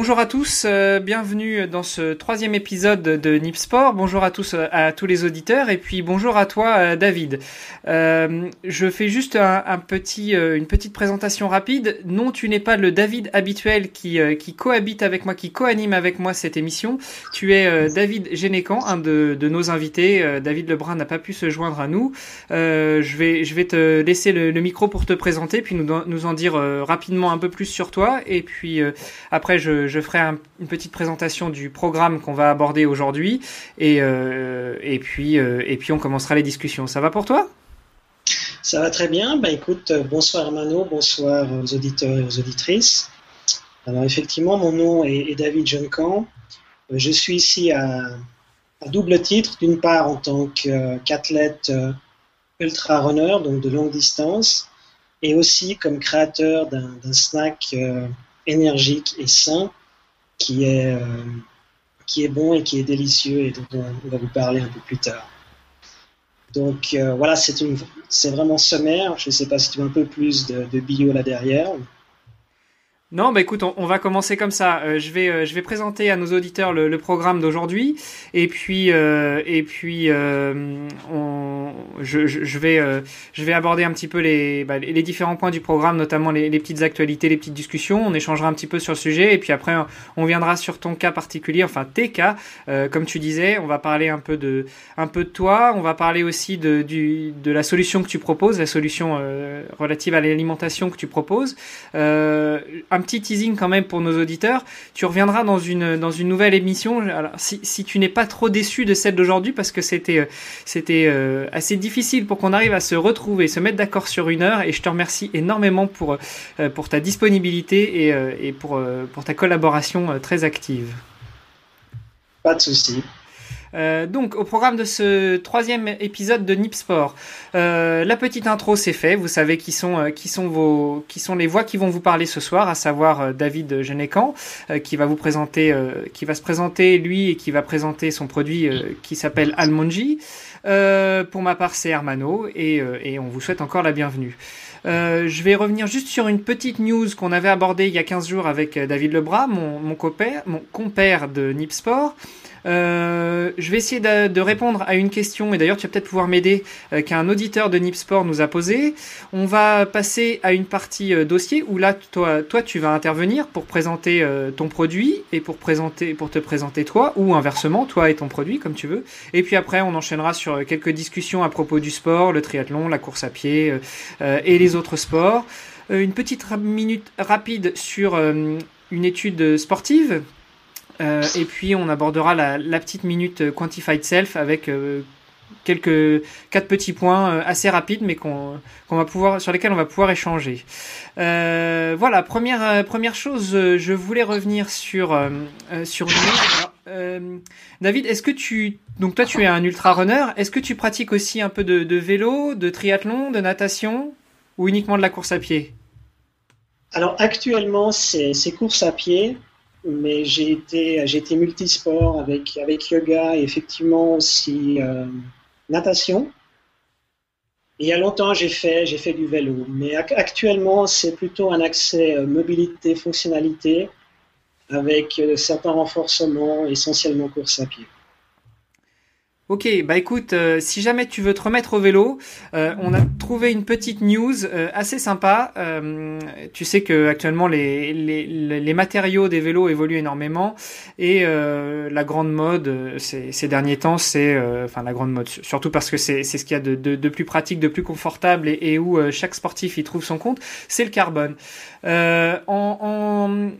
Bonjour à tous, euh, bienvenue dans ce troisième épisode de Nip Sport. Bonjour à tous, euh, à tous les auditeurs, et puis bonjour à toi, euh, David. je fais juste une petite présentation rapide. Non, tu n'es pas le David habituel qui, cohabite avec moi, qui co-anime avec moi cette émission. Tu es David Génécan, un de, nos invités. David Lebrun n'a pas pu se joindre à nous. je vais, je vais te laisser le, micro pour te présenter, puis nous, nous en dire rapidement un peu plus sur toi, et puis après je je, ferai une petite présentation du programme qu'on va aborder aujourd'hui et, euh, euh, puis on commencera les discussions. Ça va pour toi? Ça va très bien. Bah, écoute, euh, bonsoir Mano, bonsoir aux auditeurs et aux auditrices. Alors effectivement, mon nom est, David Juncan. Je suis ici à, double titre, d'une part en tant qu'athlète ultra runner, donc de longue distance, et aussi comme créateur d'un snack énergique et sain qui est, euh, qui est bon et qui est délicieux et dont on va vous parler un peu plus tard. Donc euh, voilà, c'est vraiment sommaire. Je ne sais pas si tu veux un peu plus de, de bio là derrière. Non, bah écoute, on, va commencer comme ça. Euh, je vais, euh, je vais présenter à nos auditeurs le, programme d'aujourd'hui, et puis, euh, on, je, vais, aborder un petit peu les, bah, différents points du programme, notamment les, petites actualités, les petites discussions. On échangera un petit peu sur le sujet, et puis après, on viendra sur ton cas particulier, enfin tes cas, comme tu disais. On va parler un peu de, toi. On va parler aussi de, la solution que tu proposes, la solution relative à l'alimentation que tu proposes. Un petit teasing quand même pour nos auditeurs. Tu reviendras dans une, dans une nouvelle émission. Si, si tu n'es pas trop déçu de celle d'aujourd'hui, parce que c'était, euh, c'était euh, assez difficile pour qu'on arrive à se retrouver, se mettre d'accord sur une heure. Et je te remercie énormément pour, euh, pour ta disponibilité et, et pour, pour ta collaboration très active. Pas de souci. Euh, donc, au programme de ce troisième épisode de Nip Sport, euh, la petite intro c'est fait. Vous savez qui sont euh, qui sont vos qui sont les voix qui vont vous parler ce soir, à savoir David Genecan, qui va vous présenter, qui va se présenter lui et qui va présenter son produit qui s'appelle Almonji. pour ma part, c'est Hermano et, et on vous souhaite encore la bienvenue. je vais revenir juste sur une petite news qu'on avait abordée il y a 15 jours avec David Lebras, mon, mon, compère, mon compère de Nip Sport. Euh, je vais essayer de, répondre à une question, et d'ailleurs tu vas peut-être pouvoir m'aider, euh, qu'un auditeur de Nipsport nous a posé. On va passer à une partie euh, dossier où là, toi, toi, tu vas intervenir pour présenter ton produit et pour, présenter, pour te présenter toi, ou inversement, toi et ton produit, comme tu veux. Et puis après, on enchaînera sur quelques discussions à propos du sport, le triathlon, la course à pied et les autres sports. une petite minute rapide sur une étude sportive euh, et puis on abordera la, petite minute Quantified Self avec euh, quelques quatre petits points euh, assez rapides, mais qu'on va pouvoir sur lesquels on va pouvoir échanger. voilà, première première chose, je voulais revenir sur sur David, est-ce que tu donc toi tu es un ultra runner, est-ce que tu pratiques aussi un peu de, de vélo, de triathlon, de natation ou uniquement de la course à pied? Alors actuellement c'est course à pied mais j'ai été, été multisport avec, avec yoga et effectivement aussi euh, natation. il y a longtemps, j'ai fait, j'ai fait du vélo, mais actuellement, c'est plutôt un accès euh, mobilité, fonctionnalité, avec euh, certains renforcements, essentiellement course à pied. Ok, bah écoute, euh, si jamais tu veux te remettre au vélo, euh, on a trouvé une petite news euh, assez sympa. tu sais que actuellement les, les, les, matériaux des vélos évoluent énormément et la grande mode ces, ces derniers temps, c'est enfin la grande mode, surtout parce que c'est ce qu'il y a de, de, de, plus pratique, de plus confortable et, et où chaque sportif y trouve son compte, c'est le carbone. en, en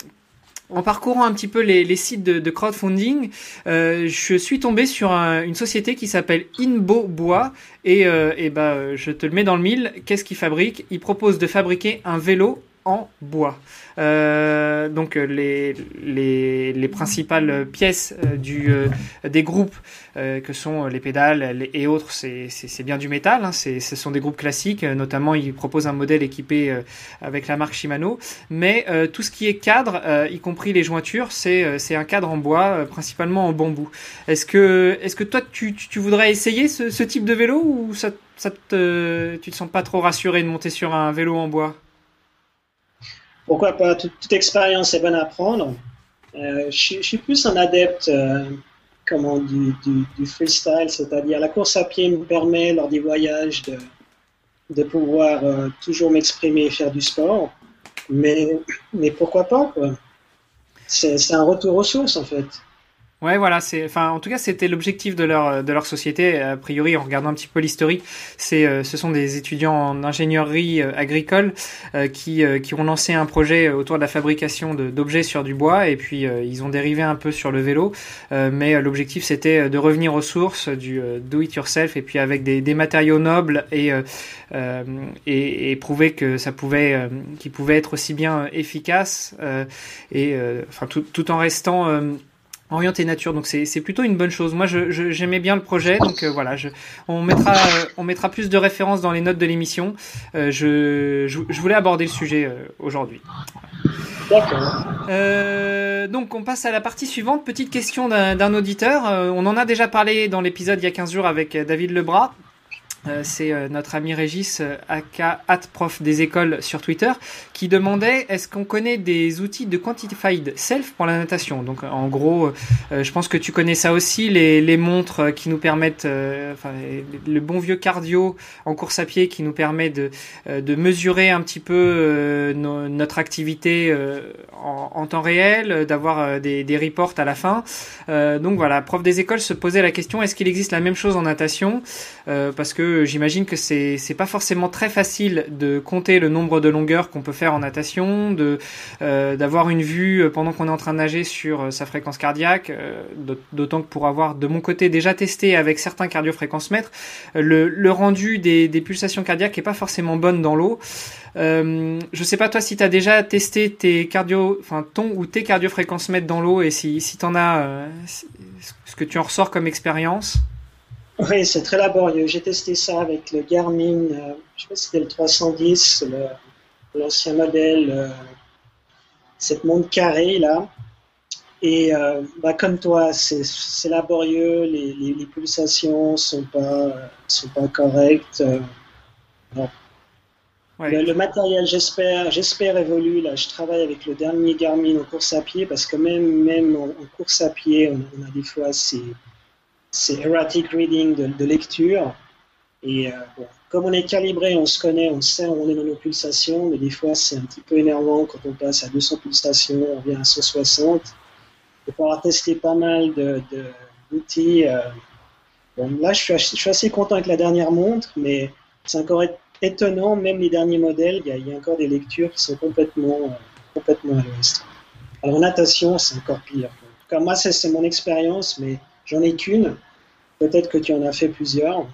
en parcourant un petit peu les, sites de, crowdfunding, euh, je suis tombé sur une société qui s'appelle Inbo Bois et, euh, et bah, je te le mets dans le mille. Qu'est-ce qu'ils fabriquent? Ils proposent de fabriquer un vélo en bois. Euh, donc euh, les, les, les, principales pièces euh, des groupes que sont les pédales et autres, c'est bien du métal. Hein, ce sont des groupes classiques. Notamment, ils proposent un modèle équipé avec la marque Shimano. Mais tout ce qui est cadre, y compris les jointures, c'est un cadre en bois, principalement en bambou. Est-ce que, est que toi, tu, voudrais essayer ce, ce, type de vélo ou ça, ça te, tu te sens pas trop rassuré de monter sur un vélo en bois? Pourquoi pas? Toute, expérience est bonne à prendre. je, suis plus un adepte comment, du, du, freestyle, c'est-à-dire la course à pied me permet, lors des voyages, de, de pouvoir toujours m'exprimer et faire du sport. Mais, mais pourquoi pas, quoi? C'est un retour aux sources, en fait. Ouais, voilà, c'est, enfin, en tout cas, c'était l'objectif de leur de leur société. A priori, en regardant un petit peu l'historique, c'est, euh, ce sont des étudiants en ingénierie euh, agricole euh, qui qui ont lancé un projet autour de la fabrication d'objets sur du bois, et puis ils ont dérivé un peu sur le vélo. mais l'objectif, c'était de revenir aux sources du do it yourself, et puis avec des, des matériaux nobles et, et, et prouver que ça pouvait, qu'il pouvait être aussi bien efficace et enfin tout, tout en restant orienté nature, donc c'est plutôt une bonne chose. Moi, j'aimais je, bien le projet, donc euh, voilà, je, on mettra on mettra plus de références dans les notes de l'émission. Euh, je, je, voulais aborder le sujet euh, aujourd'hui. Donc on passe à la partie suivante. Petite question d'un auditeur. on en a déjà parlé dans l'épisode il y a 15 jours avec David Lebras. Euh, c'est euh, notre ami Régis, euh, aka prof des écoles sur Twitter, qui demandait est-ce qu'on connaît des outils de quantified self pour la natation? Donc en gros, je pense que tu connais ça aussi, les, les montres qui nous permettent, enfin le bon vieux cardio en course à pied qui nous permet de, de mesurer un petit peu notre activité en, en, temps réel, d'avoir des, des reports à la fin. donc voilà, prof des écoles se posait la question est-ce qu'il existe la même chose en natation? Parce que j'imagine que c'est c'est pas forcément très facile de compter le nombre de longueurs qu'on peut faire en natation, de euh, d'avoir une vue euh, pendant qu'on est en train de nager sur euh, sa fréquence cardiaque. D'autant que pour avoir de mon côté déjà testé avec certains cardiofréquencemètres, le, le rendu des, des pulsations cardiaques est pas forcément bonne dans l'eau. Euh, je sais pas toi si tu as déjà testé tes cardio, enfin ton ou tes cardiofréquencemètres dans l'eau et si si t'en as, ce que tu en ressors comme expérience. Oui, c'est très laborieux. J'ai testé ça avec le Garmin, euh, je sais pas si c'était le 310, l'ancien modèle, euh, cette montre carrée là. Et euh, bah, comme toi, c'est laborieux, les, les, pulsations sont pas sont pas correctes. Le, matériel, j'espère, j'espère évolue. Là, je travaille avec le dernier Garmin en course à pied parce que même même en, course à pied, on, on a des fois c'est c'est erratic reading de, lecture. Et euh, comme on est calibré, on se connaît, on sait où on est dans nos pulsations, mais des fois c'est un petit peu énervant quand on passe à 200 pulsations, on vient à 160. Il faut avoir testé pas mal d'outils. De, euh, bon, là, je suis, je suis, assez content avec la dernière montre, mais c'est encore étonnant, même les derniers modèles, il y, a, encore des lectures qui sont complètement, euh, complètement à l'ouest. Alors natation, c'est encore pire. En tout cas, moi, c'est mon expérience, mais J'en ai qu'une. Peut-être que tu en as fait plusieurs.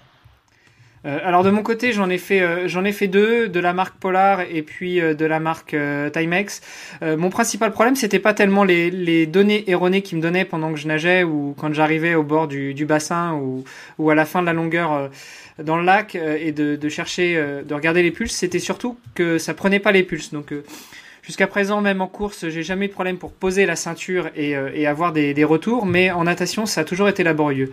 Euh, alors de mon côté, j'en ai fait euh, j'en ai fait deux de la marque Polar et puis euh, de la marque Timex. mon principal problème, c'était pas tellement les, données erronées qu'ils me donnaient pendant que je nageais ou quand j'arrivais au bord du, bassin ou, à la fin de la longueur dans le lac et de, chercher de regarder les pulses. C'était surtout que ça prenait pas les pulses. Donc Jusqu'à présent, même en course, j'ai jamais de problème pour poser la ceinture et, euh, avoir des, retours, mais en natation, ça a toujours été laborieux.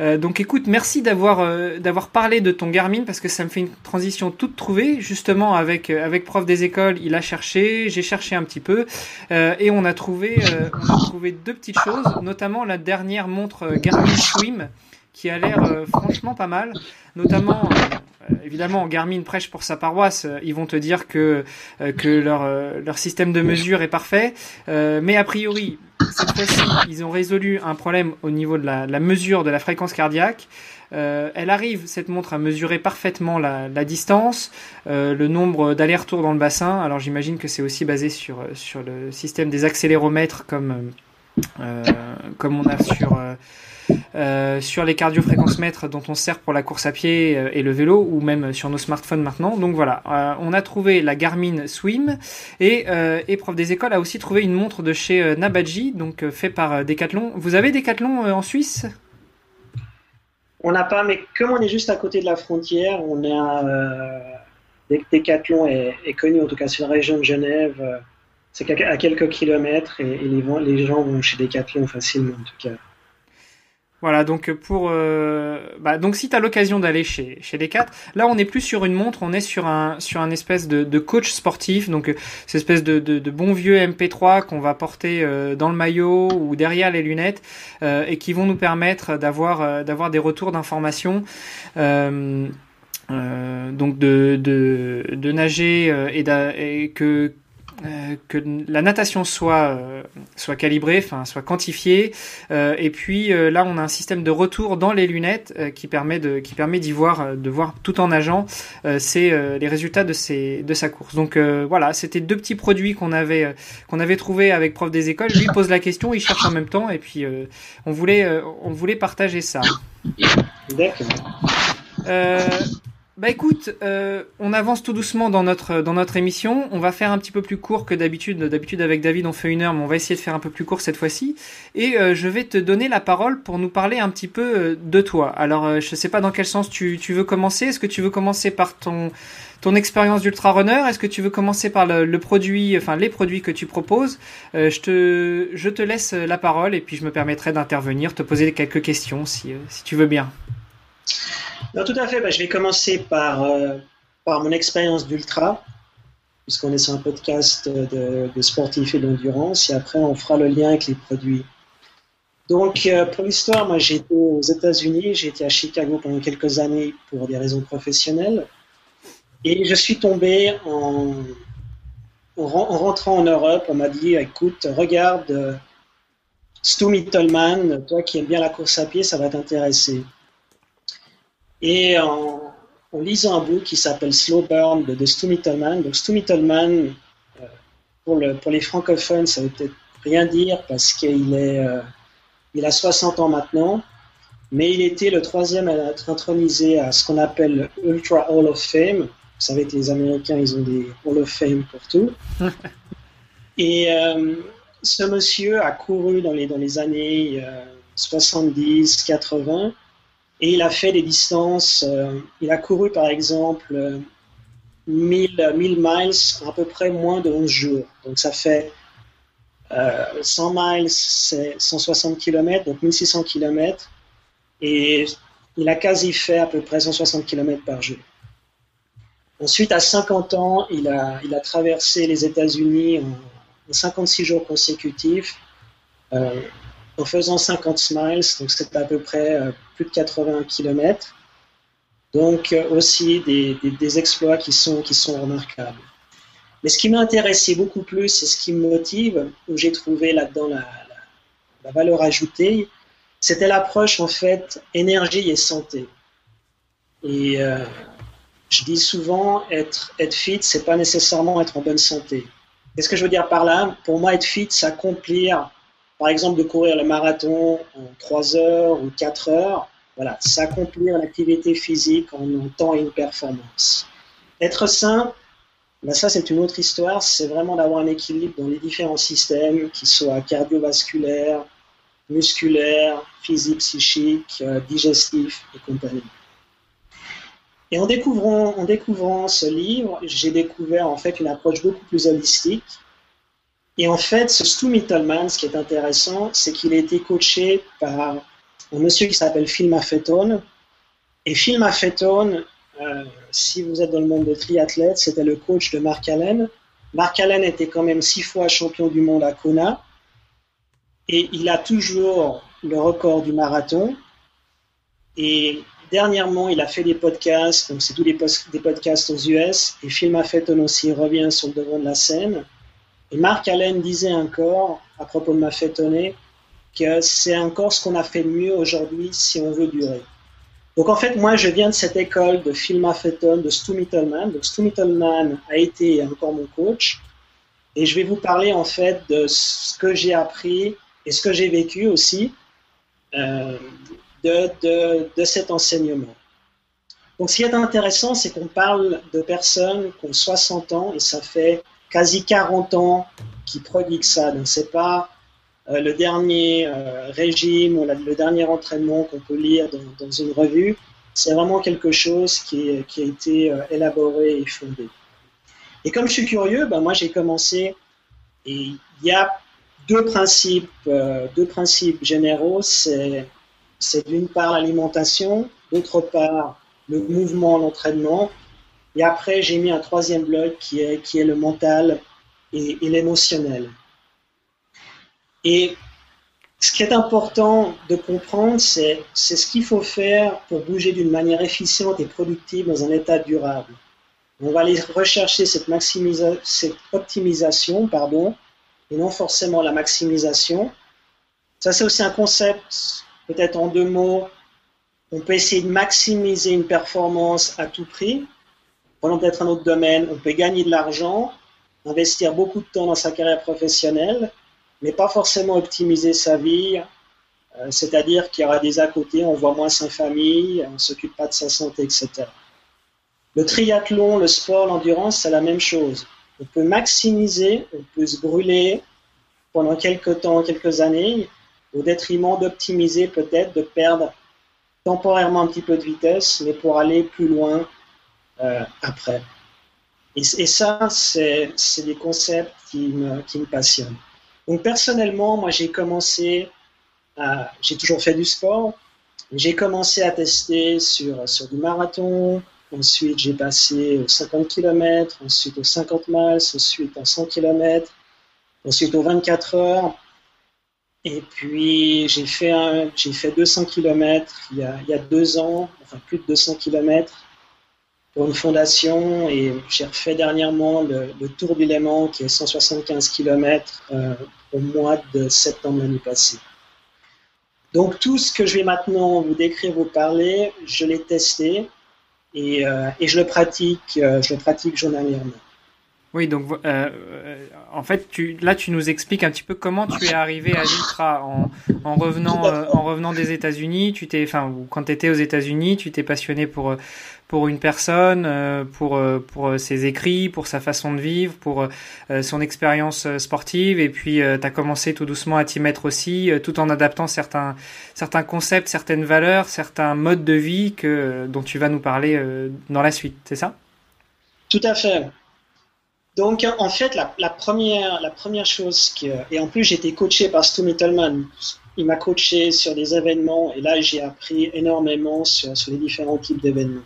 Euh, donc écoute, merci d'avoir euh, d'avoir parlé de ton Garmin parce que ça me fait une transition toute trouvée. Justement avec avec prof des écoles, il a cherché, j'ai cherché un petit peu et on a trouvé on a trouvé deux petites choses, notamment la dernière montre Garmin Swim qui a l'air franchement pas mal, notamment euh, évidemment, Garmin prêche pour sa paroisse. Euh, ils vont te dire que euh, que leur leur système de mesure est parfait, mais a priori, cette fois-ci, ils ont résolu un problème au niveau de la, mesure de la fréquence cardiaque. elle arrive, cette montre, à mesurer parfaitement la, la distance, le nombre d'allers-retours dans le bassin. Alors j'imagine que c'est aussi basé sur, sur le système des accéléromètres comme, comme on a sur, euh, sur les cardiofréquencemètres dont on sert pour la course à pied euh, et le vélo, ou même sur nos smartphones maintenant. Donc voilà, euh, on a trouvé la Garmin Swim et, et Prof des écoles a aussi trouvé une montre de chez Nabaji, donc fait par Decathlon. Vous avez Decathlon en Suisse? On n'a pas, mais comme on est juste à côté de la frontière, on a Decathlon est, connu en tout cas sur la région de Genève. c'est à quelques kilomètres et, les gens vont chez Decathlon facilement en tout cas. Voilà, donc pour euh, bah, donc si tu as l'occasion d'aller chez chez Decat, là on n'est plus sur une montre, on est sur un sur un espèce de, de coach sportif, donc cette espèce de, de, de, bon vieux MP3 qu'on va porter euh, dans le maillot ou derrière les lunettes euh, et qui vont nous permettre d'avoir d'avoir des retours d'informations. donc de, de, de nager et, et que euh, que la natation soit euh, soit calibrée, enfin soit quantifiée, euh, et puis là on a un système de retour dans les lunettes qui permet de qui permet d'y voir de voir tout en nageant c'est les résultats de ses de sa course. Donc voilà, c'était deux petits produits qu'on avait qu'on avait trouvé avec prof des écoles. Lui pose la question, il cherche en même temps, et puis on voulait on voulait partager ça. D'accord. Bah écoute, euh, on avance tout doucement dans notre dans notre émission. On va faire un petit peu plus court que d'habitude. D'habitude avec David on fait une heure, mais on va essayer de faire un peu plus court cette fois-ci. Et euh, je vais te donner la parole pour nous parler un petit peu euh, de toi. Alors je sais pas dans quel sens tu, tu veux commencer. Est-ce que tu veux commencer par ton ton expérience d'ultra runner? Est-ce que tu veux commencer par le, le, produit, enfin les produits que tu proposes? Je te je te laisse la parole et puis je me permettrai d'intervenir, te poser quelques questions si si tu veux bien. Non, tout à fait. Bah, je vais commencer par, euh, par mon expérience d'ultra, puisqu'on est sur un podcast de, de sportifs et d'endurance, et après on fera le lien avec les produits. Donc, euh, pour l'histoire, moi été aux États-Unis, j'ai été à Chicago pendant quelques années pour des raisons professionnelles, et je suis tombé en, en, rentrant en Europe. On m'a dit écoute, regarde euh, Stu Mittelman, toi qui aimes bien la course à pied, ça va t'intéresser. Et en, lisant un book qui s'appelle Slow Burn de, Stu Mittelman, donc Stu Mittelman, euh, pour, le, pour les francophones, ça veut peut-être rien dire parce qu'il est, euh, il a 60 ans maintenant, mais il était le troisième à être intronisé à ce qu'on appelle Ultra Hall of Fame. Vous savez que les Américains, ils ont des Hall of Fame pour tout. Et euh, ce monsieur a couru dans les, dans les années 70, 80 et il a fait des distances, euh, il a couru par exemple 1000, 1000 miles à peu près moins de 11 jours. Donc ça fait 100 euh, miles, c'est 160 km, donc 1600 km. Et il a quasi fait à peu près 160 km par jour. Ensuite, à 50 ans, il a, traversé les États-Unis en, 56 jours consécutifs. Euh, en faisant 50 smiles, donc c'est à peu près euh, plus de 80 km. Donc euh, aussi des, des, exploits qui sont, qui sont remarquables. Mais ce qui m'a intéressé beaucoup plus et ce qui me motive, où j'ai trouvé là-dedans la, la, valeur ajoutée, c'était l'approche en fait énergie et santé. Et euh, je dis souvent, être, être fit, c'est pas nécessairement être en bonne santé. Qu'est-ce que je veux dire par là? Pour moi, être fit, c'est accomplir par exemple, de courir le marathon en 3 heures ou 4 heures, voilà, s'accomplir l'activité physique en un temps et une performance. Être sain, ben ça c'est une autre histoire, c'est vraiment d'avoir un équilibre dans les différents systèmes, qui soient cardiovasculaires, musculaires, physiques, psychiques, euh, digestifs et compagnie. Et en découvrant ce livre, j'ai découvert en fait une approche beaucoup plus holistique et en fait, ce Stu Mittelman, ce qui est intéressant, c'est qu'il a été coaché par un monsieur qui s'appelle Phil Maffetone. Et Phil Maffetone, euh, si vous êtes dans le monde de triathlètes, c'était le coach de Mark Allen. Mark Allen était quand même six fois champion du monde à Kona. Et il a toujours le record du marathon. Et dernièrement, il a fait des podcasts, donc c'est tous des, des podcasts aux US. Et Phil Maffetone aussi revient sur le devant de la scène. Et Marc Allen disait encore, à propos de ma étonner, que c'est encore ce qu'on a fait de mieux aujourd'hui si on veut durer. Donc en fait, moi, je viens de cette école de Phil Maffeton, de Stu Mittelman. Donc Stu Mittelman a été encore mon coach. Et je vais vous parler en fait de ce que j'ai appris et ce que j'ai vécu aussi euh, de, de, de, cet enseignement. Donc ce qui est intéressant, c'est qu'on parle de personnes qui ont 60 ans et ça fait quasi 40 ans qui prodigue ça. Donc c'est pas euh, le dernier euh, régime ou le dernier entraînement qu'on peut lire dans, une revue. C'est vraiment quelque chose qui, a été euh, élaboré et fondé. Et comme je suis curieux, ben moi j'ai commencé et il y a deux principes, deux principes généraux. C'est d'une part l'alimentation, d'autre part le mouvement, l'entraînement. Et après, j'ai mis un troisième bloc qui est, qui est le mental et, l'émotionnel. Et ce qui est important de comprendre, c'est ce qu'il faut faire pour bouger d'une manière efficiente et productive dans un état durable. On va aller rechercher cette, cette optimisation, pardon, et non forcément la maximisation. Ça, c'est aussi un concept, peut-être en deux mots. On peut essayer de maximiser une performance à tout prix. Prenons peut-être un autre domaine. On peut gagner de l'argent, investir beaucoup de temps dans sa carrière professionnelle, mais pas forcément optimiser sa vie. Euh, c'est-à-dire qu'il y aura des à côté, on voit moins sa famille, on ne s'occupe pas de sa santé, etc. Le triathlon, le sport, l'endurance, c'est la même chose. On peut maximiser, on peut se brûler pendant quelques temps, quelques années, au détriment d'optimiser peut-être, de perdre temporairement un petit peu de vitesse, mais pour aller plus loin euh, après. Et, ça, c'est des concepts qui me, passionnent. Donc personnellement, moi j'ai commencé, j'ai toujours fait du sport, j'ai commencé à tester sur, du marathon, ensuite j'ai passé aux 50 km, ensuite aux 50 miles, ensuite aux 100 km, ensuite aux 24 heures, et puis j'ai fait, fait 200 km il il y a deux ans, enfin plus de 200 km, une fondation et j'ai refait dernièrement le, Tour du Léman qui est 175 km euh, au mois de septembre l'année passée. Donc tout ce que je vais maintenant vous décrire, vous parler, je l'ai testé et, euh, et, je le pratique, euh, je le pratique journalièrement. Oui, donc euh, euh, en fait, là, tu nous expliques un petit peu comment tu es arrivé à l'ultra en, en revenant, euh, en revenant des États-Unis. Tu t'es, enfin, quand tu étais aux États-Unis, tu t'es passionné pour pour une personne, pour pour ses écrits, pour sa façon de vivre, pour son expérience sportive, et puis tu as commencé tout doucement à t'y mettre aussi, tout en adaptant certains certains concepts, certaines valeurs, certains modes de vie que dont tu vas nous parler dans la suite. C'est ça? Tout à fait. Donc, en fait, la, première, la première chose, et en plus, été coaché par Stu Mittelman. Il m'a coaché sur des événements, et là, j'ai appris énormément sur, sur, les différents types d'événements.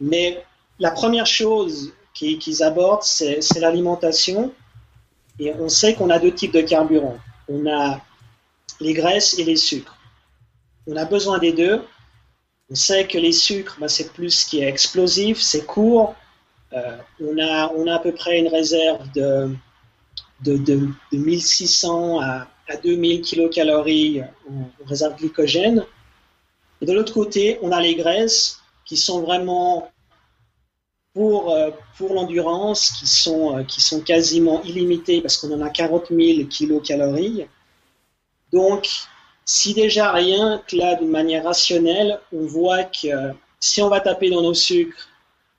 Mais la première chose qu'ils abordent, c'est l'alimentation. Et on sait qu'on a deux types de carburants. On a les graisses et les sucres. On a besoin des deux. On sait que les sucres, ben, c'est plus ce qui est explosif, c'est court, on, a, on a à peu près une réserve de, de, de, 1600 à, à 2000 kilocalories en, réserve glycogène. De l'autre côté, on a les graisses qui sont vraiment pour, euh, pour l'endurance, qui sont, euh, qui sont quasiment illimitées parce qu'on en a 40 000 kilocalories. Donc, si déjà rien que là, d'une manière rationnelle, on voit que si on va taper dans nos sucres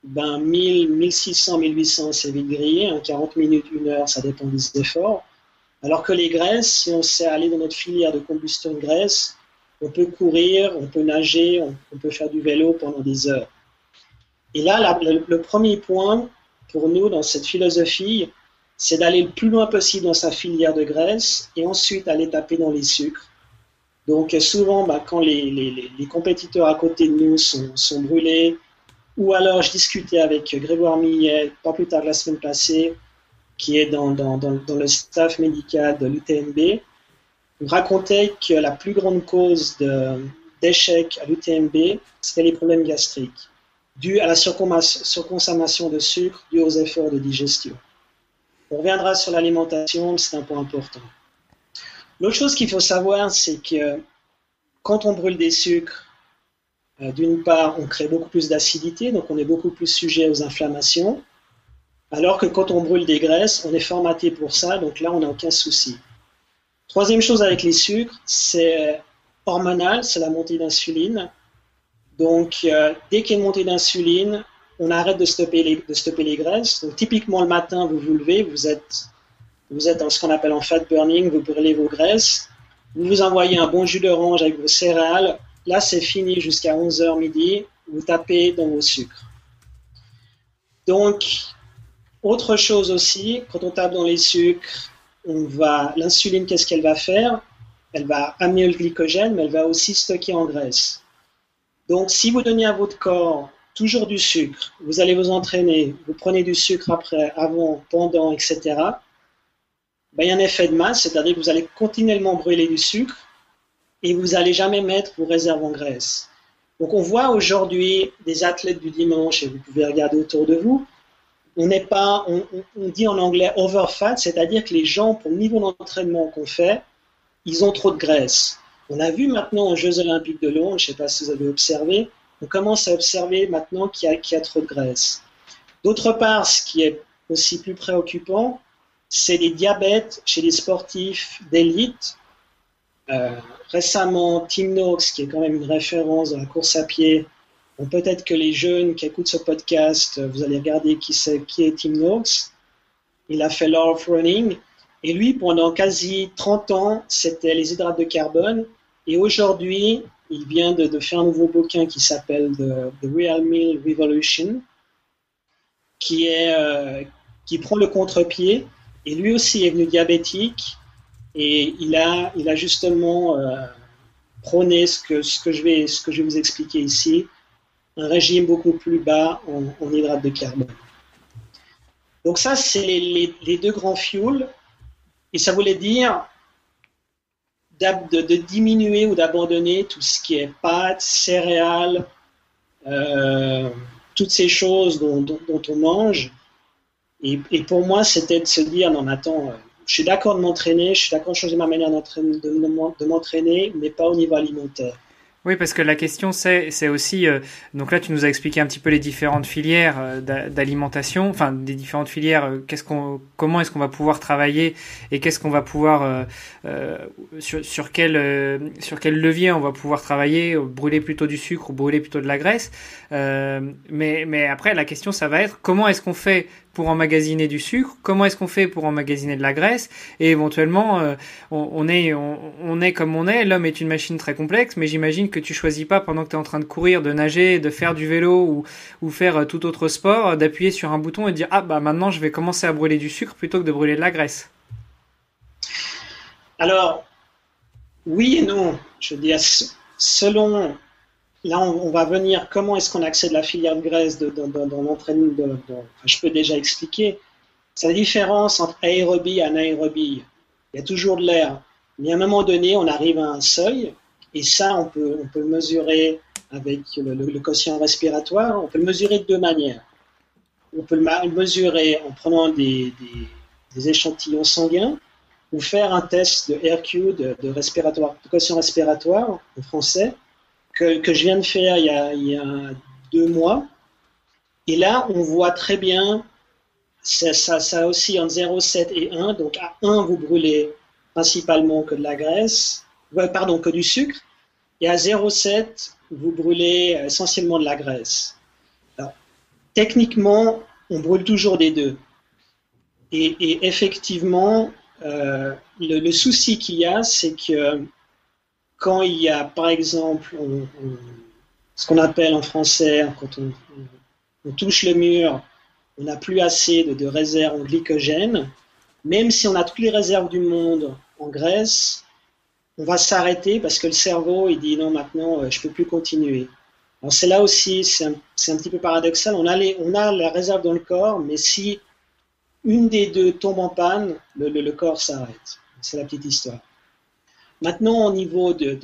ben 1000, 1600, 1800, c'est vite grillé. 40 hein, minutes, 1 heure, ça dépend des efforts. Alors que les graisses, si on sait aller dans notre filière de combustion de graisse, on peut courir, on peut nager, on, peut faire du vélo pendant des heures. Et là, le, premier point pour nous dans cette philosophie, c'est d'aller le plus loin possible dans sa filière de graisse et ensuite aller taper dans les sucres. Donc souvent, ben, quand les, les, les, compétiteurs à côté de nous sont, sont brûlés, ou alors, je discutais avec Grégoire Millet, pas plus tard la semaine passée, qui est dans, le staff médical de l'UTMB. Il racontait que la plus grande cause d'échec à l'UTMB, c'était les problèmes gastriques, dus à la surconsommation de sucre, dus aux efforts de digestion. On reviendra sur l'alimentation, c'est un point important. L'autre chose qu'il faut savoir, c'est que quand on brûle des sucres, d'une part, on crée beaucoup plus d'acidité, donc on est beaucoup plus sujet aux inflammations, alors que quand on brûle des graisses, on est formaté pour ça, donc là, on n'a aucun souci. Troisième chose avec les sucres, c'est hormonal, c'est la montée d'insuline. Donc, euh, dès qu'il y a une montée d'insuline, on arrête de stopper, les, de stopper les graisses. Donc, typiquement, le matin, vous vous levez, vous êtes, vous êtes dans ce qu'on appelle en fat burning, vous brûlez vos graisses. Vous vous envoyez un bon jus d'orange avec vos céréales, Là, c'est fini jusqu'à 11h midi. Vous tapez dans vos sucres. Donc, autre chose aussi, quand on tape dans les sucres, on va, l'insuline, qu'est-ce qu'elle va faire? Elle va amener le glycogène, mais elle va aussi stocker en graisse. Donc, si vous donnez à votre corps toujours du sucre, vous allez vous entraîner, vous prenez du sucre après, avant, pendant, etc., ben, il y a un effet de masse, c'est-à-dire que vous allez continuellement brûler du sucre et vous n'allez jamais mettre vos réserves en graisse. Donc on voit aujourd'hui des athlètes du dimanche, et vous pouvez regarder autour de vous, on n'est pas, on, dit en anglais overfat, c'est-à-dire que les gens, pour le niveau d'entraînement qu'on fait, ils ont trop de graisse. On a vu maintenant aux Jeux Olympiques de Londres, je ne sais pas si vous avez observé, on commence à observer maintenant qu'il y, a trop de graisse. D'autre part, ce qui est aussi plus préoccupant, c'est les diabètes chez les sportifs d'élite. Euh, récemment, Tim Noakes, qui est quand même une référence dans la course à pied, bon, peut-être que les jeunes qui écoutent ce podcast, vous allez regarder qui, est Tim Noakes. Il a fait of Running. Et lui, pendant quasi 30 ans, c'était les hydrates de carbone. Et aujourd'hui, il vient de, faire un nouveau bouquin qui s'appelle The, Real Meal Revolution, qui, est, euh, qui prend le contre-pied. Et lui aussi est venu diabétique. Et il a, justement euh, prôné ce que, je vais, vous expliquer ici, un régime beaucoup plus bas en, en hydrates de carbone. Donc ça, c'est les, deux grands fuels. Et ça voulait dire de, diminuer ou d'abandonner tout ce qui est pâtes, céréales, euh, toutes ces choses dont, on mange. Et, et pour moi, c'était de se dire, non, mais attends, je suis d'accord de m'entraîner, je suis d'accord de changer ma manière de m'entraîner, mais pas au niveau alimentaire. Oui, parce que la question, c'est, aussi, euh, donc là, tu nous as expliqué un petit peu les différentes filières euh, d'alimentation, enfin, des différentes filières, euh, comment est-ce qu'on va pouvoir travailler et qu'est-ce qu'on va pouvoir, sur, sur, quel, sur quel levier on va pouvoir travailler, brûler plutôt du sucre ou brûler plutôt de la graisse. mais, mais après, la question, ça va être comment est-ce qu'on fait pour emmagasiner du sucre, comment est-ce qu'on fait pour emmagasiner de la graisse, et éventuellement, euh, on, est, on, est comme on est, l'homme est une machine très complexe, mais j'imagine que tu choisis pas pendant que tu es en train de courir, de nager, de faire du vélo ou, faire euh, tout autre sport, d'appuyer sur un bouton et dire ah bah maintenant je vais commencer à brûler du sucre plutôt que de brûler de la graisse. Alors, oui et non. Je veux dire, selon là, on, va venir comment est-ce qu'on accède à la filière de graisse dans l'entraînement. je peux déjà expliquer. C'est la différence entre aérobie et anaérobie. Il y a toujours de l'air. Mais à un moment donné, on arrive à un seuil, et ça, on peut, on peut mesurer avec le, quotient respiratoire. On peut le mesurer de deux manières. On peut le mesurer en prenant des, échantillons sanguins ou faire un test de RQ, de, de, respiratoire, de quotient respiratoire en français, que, je viens de faire il y, a, deux mois. Et là, on voit très bien, ça, ça, aussi en 0,7 et 1. Donc à 1, vous brûlez principalement que de la graisse, pardon, que du sucre. Et à 0,7, vous brûlez essentiellement de la graisse. techniquement, on brûle toujours des deux. Et, effectivement, euh, le, souci qu'il y a, c'est que quand il y a, par exemple, ce qu'on appelle en français, quand on, touche le mur, on n'a plus assez de, réserves en glycogène, même si on a toutes les réserves du monde en graisse, on va s'arrêter parce que le cerveau, il dit non, maintenant, euh, je ne peux plus continuer. Alors c'est là aussi, c'est un, petit peu paradoxal, on a, les, on a la réserve dans le corps, mais si une des deux tombe en panne, le corps s'arrête. C'est la petite histoire. Maintenant, au niveau de,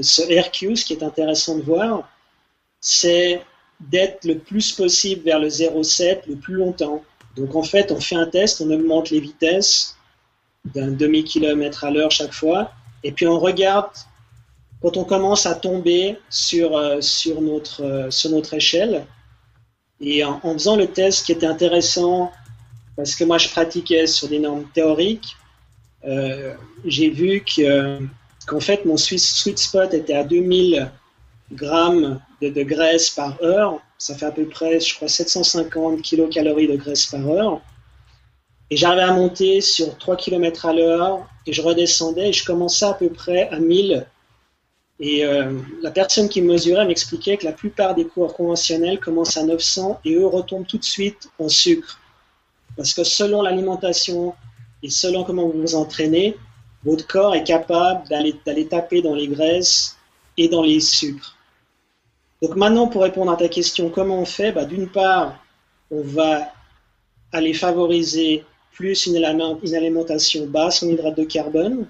ce RQ, ce qui est intéressant de voir, c'est d'être le plus possible vers le 0,7 le plus longtemps. Donc en fait, on fait un test, on augmente les vitesses d'un demi-kilomètre à l'heure chaque fois, et puis on regarde quand on commence à tomber sur, euh, sur, notre, euh, sur notre échelle. Et en, faisant le test, qui était intéressant, parce que moi je pratiquais sur des normes théoriques, j'ai vu qu'en fait mon sweet spot était à 2000 grammes de, graisse par heure. Ça fait à peu près, je crois, 750 kilocalories de graisse par heure. Et j'arrivais à monter sur 3 km à l'heure et je redescendais et je commençais à peu près à 1000. Et euh, la personne qui mesurait m'expliquait que la plupart des cours conventionnels commencent à 900 et eux retombent tout de suite en sucre. Parce que selon l'alimentation et selon comment vous vous entraînez, votre corps est capable d'aller taper dans les graisses et dans les sucres. Donc maintenant, pour répondre à ta question, comment on fait? Bah, D'une part, on va aller favoriser plus une, alimentation basse en hydrate de carbone,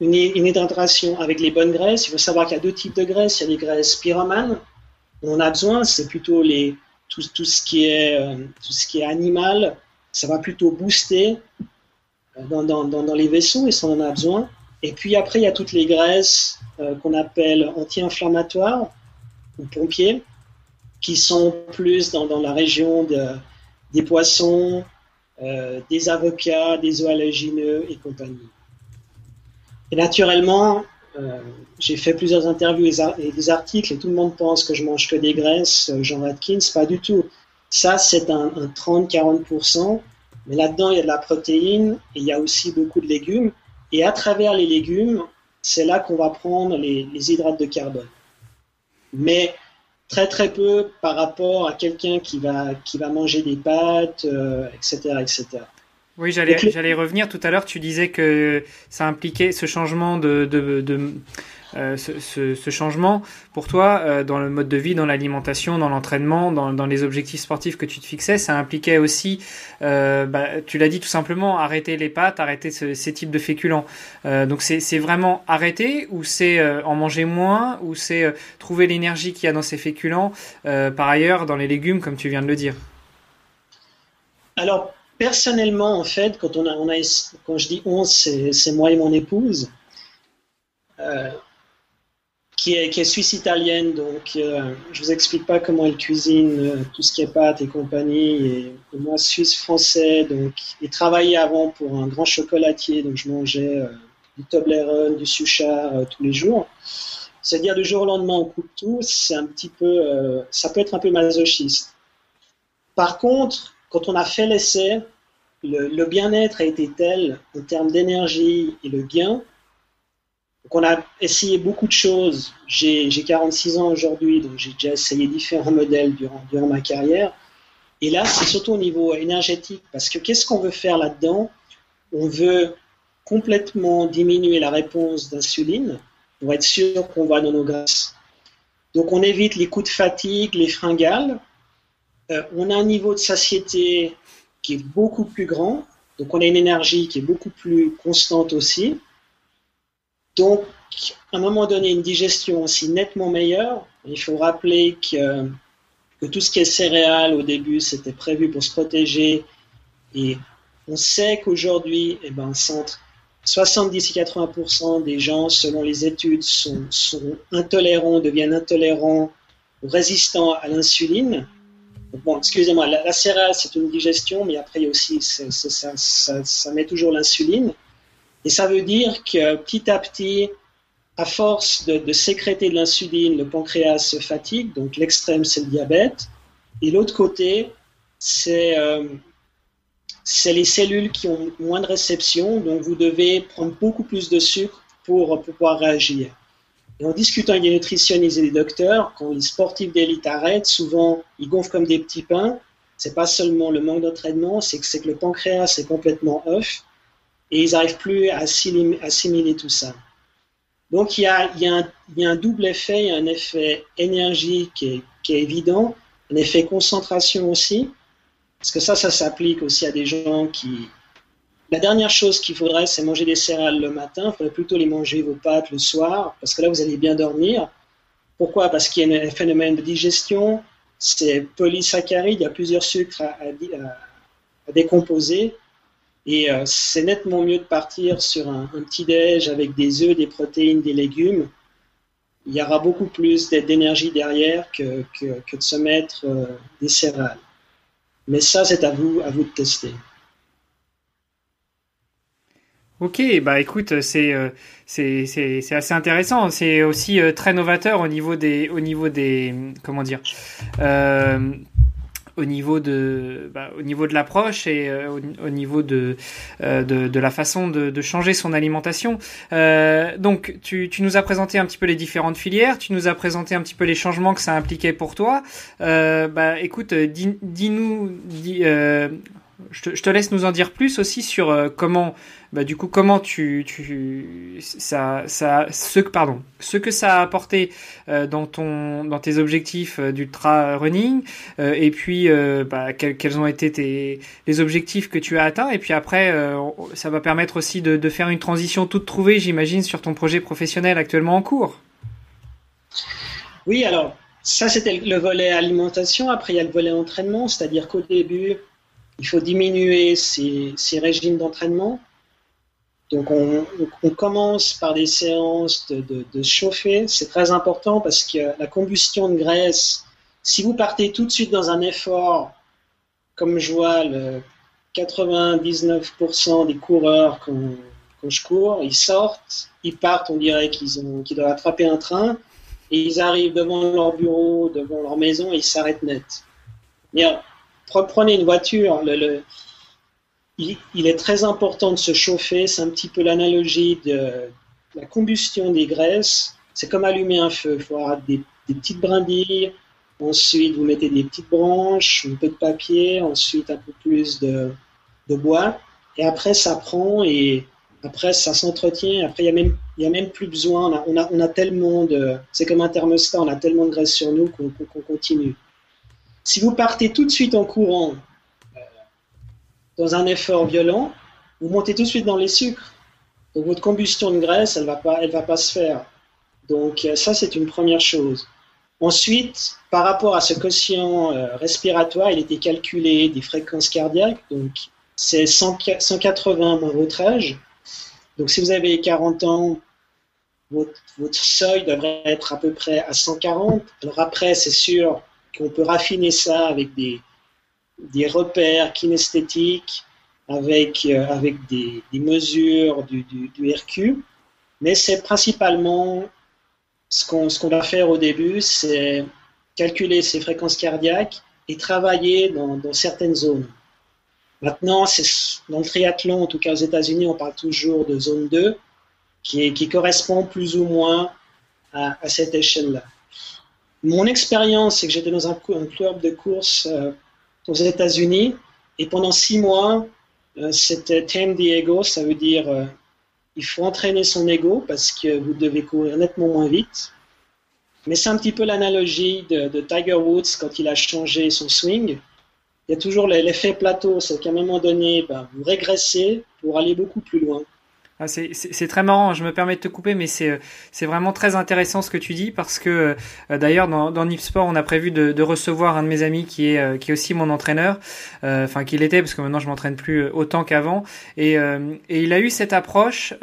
une, hydratation avec les bonnes graisses. Il faut savoir qu'il y a deux types de graisses. Il y a des graisses pyromanes, on en a besoin, c'est plutôt les, tout, tout, ce qui est, euh, tout ce qui est animal, ça va plutôt booster euh, dans, les vaisseaux et ça en a besoin. Et puis après, il y a toutes les graisses euh, qu'on appelle anti-inflammatoires ou pompiers, qui sont plus dans, la région de, des poissons, euh, des avocats, des oléagineux et compagnie. Et naturellement, j'ai fait plusieurs interviews et des articles et tout le monde pense que je mange que des graisses, Jean Watkins, pas du tout. Ça, c'est un, 30-40%, mais là-dedans, il y a de la protéine et il y a aussi beaucoup de légumes. Et à travers les légumes, c'est là qu'on va prendre les, hydrates de carbone. Mais très très peu par rapport à quelqu'un qui va, qui va manger des pâtes, etc., euh, etc. Oui, j'allais, j'allais revenir tout à l'heure. Tu disais que ça impliquait ce changement de, de, de euh, ce, changement pour toi euh, dans le mode de vie, dans l'alimentation, dans l'entraînement, dans, les objectifs sportifs que tu te fixais. Ça impliquait aussi, euh, bah, tu l'as dit tout simplement, arrêter les pâtes, arrêter ces types de féculents. Donc c'est, vraiment arrêter ou c'est en manger moins ou c'est trouver l'énergie qu'il y a dans ces féculents. par ailleurs, dans les légumes, comme tu viens de le dire? Alors personnellement, en fait, quand, on a, a, quand je dis on, c'est moi et mon épouse, qui, est, qui est suisse italienne, donc euh, je vous explique pas comment elle cuisine euh, tout ce qui est pâtes et compagnie, et, moi suisse français, donc il travaillait avant pour un grand chocolatier, donc je mangeais du Toblerone, du Suchard tous les jours. C'est-à-dire du jour au lendemain on coupe tout, c'est un petit peu, ça peut être un peu masochiste. Par contre, quand on a fait l'essai, le, bien-être a été tel en termes d'énergie et le gain qu'on a essayé beaucoup de choses. J'ai 46 ans aujourd'hui, donc j'ai déjà essayé différents modèles durant, durant ma carrière. Et là, c'est surtout au niveau énergétique, parce que qu'est-ce qu'on veut faire là-dedans? On veut complètement diminuer la réponse d'insuline pour être sûr qu'on va dans nos graisses. Donc on évite les coups de fatigue, les fringales. Euh, on a un niveau de satiété qui est beaucoup plus grand. Donc on a une énergie qui est beaucoup plus constante aussi. Donc à un moment donné, une digestion aussi nettement meilleure. Il faut rappeler que, tout ce qui est céréales au début, c'était prévu pour se protéger. Et on sait qu'aujourd'hui, eh ben, 70 et 80% des gens, selon les études, sont, sont intolérants, deviennent intolérants ou résistants à l'insuline. Bon, excusez-moi, la, céréale, c'est une digestion, mais après, il y a aussi, ça, met toujours l'insuline. Et ça veut dire que petit à petit, à force de, sécréter de l'insuline, le pancréas se fatigue. Donc, l'extrême, c'est le diabète. Et l'autre côté, c'est euh, les cellules qui ont moins de réception. Donc, vous devez prendre beaucoup plus de sucre pour pouvoir réagir. Et en discutant avec des nutritionnistes et des docteurs, quand les sportifs d'élite arrêtent, souvent ils gonflent comme des petits pains. C'est pas seulement le manque d'entraînement, c'est que, que le pancréas est complètement off et ils n'arrivent plus à assimiler, tout ça. Donc il y, a, un, double effet, il y a un effet énergie qui est, qui est évident, un effet concentration aussi, parce que ça, ça s'applique aussi à des gens qui, la dernière chose qu'il faudrait, c'est manger des céréales le matin. Il faudrait plutôt les manger vos pâtes le soir, parce que là, vous allez bien dormir. Pourquoi? Parce qu'il y a un phénomène de digestion, c'est polysaccharide, il y a plusieurs sucres à, décomposer. Et euh, c'est nettement mieux de partir sur un, petit déj avec des œufs, des protéines, des légumes. Il y aura beaucoup plus d'énergie derrière que, que, de se mettre euh, des céréales. Mais ça, c'est à vous, à vous de tester. Ok, bah écoute, c'est euh, assez intéressant. C'est aussi euh, très novateur au niveau des au niveau des comment dire au niveau de bah, au niveau de l'approche et au, niveau de, de, de la façon de, changer son alimentation. donc tu nous as présenté un petit peu les différentes filières. Tu nous as présenté un petit peu les changements que ça impliquait pour toi. bah écoute, dis-nous dis, je te, laisse nous en dire plus aussi sur euh, comment, bah, du coup, comment tu, ça, ça, ce pardon, ce que ça a apporté euh, dans ton, dans tes objectifs euh, d'ultra running, et puis bah, quels, ont été tes, les objectifs que tu as atteints, et puis après, ça va permettre aussi de faire une transition toute trouvée, j'imagine, sur ton projet professionnel actuellement en cours. Oui, alors ça, c'était le volet alimentation. Après, il y a le volet entraînement, c'est-à-dire qu'au début, il faut diminuer ces, régimes d'entraînement. Donc, on, commence par des séances de, chauffer. C'est très important parce que la combustion de graisse, si vous partez tout de suite dans un effort, comme je vois le 99% des coureurs quand, je cours, ils sortent, ils partent, on dirait qu'ils qu'ils doivent attraper un train et ils arrivent devant leur bureau, devant leur maison et ils s'arrêtent net. Prenez une voiture, il, est très important de se chauffer, c'est un petit peu l'analogie de la combustion des graisses. C'est comme allumer un feu, il faut avoir des, petites brindilles, ensuite vous mettez des petites branches, un peu de papier, ensuite un peu plus de, bois, et après ça prend et après, ça s'entretient. Après, il n'y a, même, a même plus besoin. On a, on a, tellement de. C'est comme un thermostat, on a tellement de graisse sur nous qu'on continue. Si vous partez tout de suite en courant euh, dans un effort violent, vous montez tout de suite dans les sucres. Donc, votre combustion de graisse, elle ne va, pas, se faire. Donc, euh, ça, c'est une première chose. Ensuite, par rapport à ce quotient euh, respiratoire, il était calculé des fréquences cardiaques. Donc, c'est 180 moins votre âge. Donc si vous avez 40 ans, votre, seuil devrait être à peu près à 140. Alors après, c'est sûr qu'on peut raffiner ça avec des, repères kinesthétiques, avec, euh, avec des, mesures du, RQ. Mais c'est principalement ce qu'on va faire au début, c'est calculer ses fréquences cardiaques et travailler dans, certaines zones. Maintenant, dans le triathlon, en tout cas aux États-Unis, on parle toujours de zone 2, qui, qui correspond plus ou moins à, cette échelle-là. Mon expérience, c'est que j'étais dans un, club de course euh, aux États-Unis, et pendant six mois, euh, c'était Tame the Ego, ça veut dire euh, il faut entraîner son ego parce que vous devez courir nettement moins vite. Mais c'est un petit peu l'analogie de, Tiger Woods quand il a changé son swing il y a toujours l'effet plateau, c'est qu'à un moment donné, ben, vous régressez pour aller beaucoup plus loin. Ah, c'est très marrant, je me permets de te couper, mais c'est vraiment très intéressant ce que tu dis parce que euh, d'ailleurs dans, dans Nipsport on a prévu de, de, recevoir un de mes amis qui est, euh, qui est aussi mon entraîneur, euh, enfin qu'il était parce que maintenant je m'entraîne plus autant qu'avant et, et, il a eu cette approche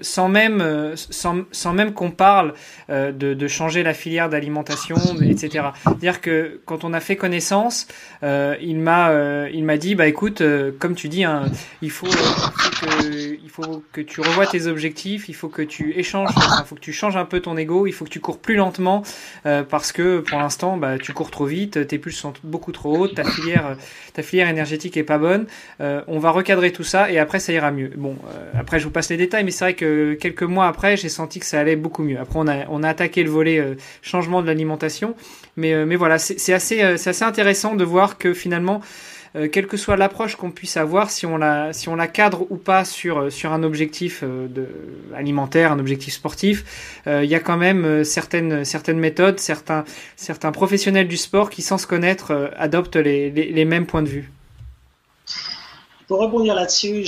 sans même sans, sans même qu'on parle de, de, changer la filière d'alimentation, etc. C'est-à-dire que quand on a fait connaissance, il m'a il m'a dit bah écoute comme tu dis hein, il faut, il faut que, il faut que tu revois tes objectifs, il faut que tu échanges, il faut que tu changes un peu ton ego, il faut que tu cours plus lentement euh, parce que pour l'instant bah, tu cours trop vite, tes pulses sont beaucoup trop hautes, ta filière, ta filière énergétique est pas bonne. Euh, on va recadrer tout ça et après ça ira mieux. Bon, euh, après je vous passe les détails, mais c'est vrai que quelques mois après j'ai senti que ça allait beaucoup mieux. Après on a, on a attaqué le volet changement de l'alimentation, mais, mais voilà, c'est assez, c'est assez intéressant de voir que finalement euh, quelle que soit l'approche qu'on puisse avoir, si on la, si on la cadre ou pas sur, euh, sur un objectif euh, alimentaire, un objectif sportif, il y a quand même certaines, certaines méthodes, certains, certains professionnels du sport qui, sans se connaître, adoptent les, les, mêmes points de vue. Pour rebondir là-dessus,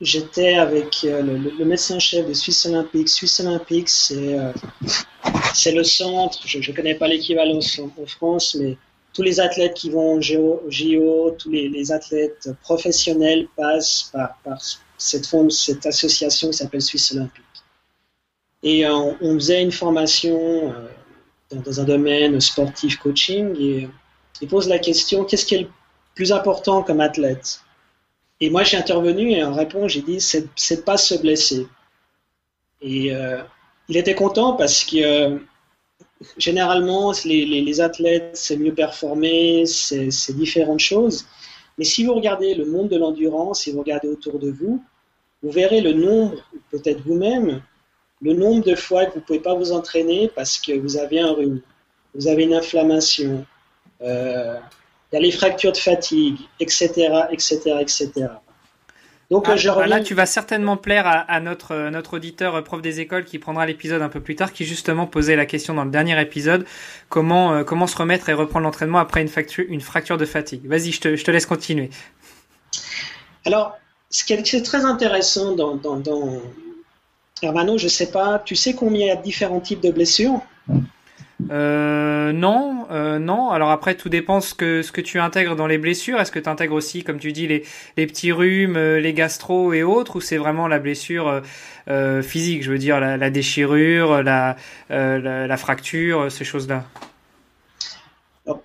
j'étais avec le, médecin-chef de Suisse Olympique. Suisse Olympique, c'est c'est le centre, je ne connais pas l'équivalence en, France, mais tous les athlètes qui vont au JO, tous les, athlètes professionnels passent par, cette, cette association qui s'appelle Suisse Olympique. Et euh, on, faisait une formation euh, dans, un domaine sportif coaching et il pose la question qu'est-ce qui est le plus important comme athlète? Et moi j'ai intervenu et en réponse j'ai dit c'est pas se blesser. Et euh, il était content parce que généralement, les, athlètes, c'est mieux performer, c'est différentes choses. Mais si vous regardez le monde de l'endurance, si vous regardez autour de vous, vous verrez le nombre, peut-être vous-même, le nombre de fois que vous ne pouvez pas vous entraîner parce que vous avez un rhume, vous avez une inflammation, euh, il y a les fractures de fatigue, etc., etc., etc. Donc, ah, je bah Là, tu vas certainement plaire à, notre, notre auditeur euh, prof des écoles qui prendra l'épisode un peu plus tard, qui justement posait la question dans le dernier épisode comment, euh, comment se remettre et reprendre l'entraînement après une fracture, une fracture de fatigue. Vas-y, je te, je te laisse continuer. Alors, ce qui est, très intéressant dans, dans, dans... Hermano, je sais pas, tu sais combien il y a de différents types de blessures? Euh, non, euh, non. Alors après, tout dépend ce que ce que tu intègres dans les blessures. Est-ce que tu intègres aussi, comme tu dis, les, les petits rhumes, euh, les gastro et autres, ou c'est vraiment la blessure physique, je veux dire la, déchirure, la, la, fracture, ces choses-là?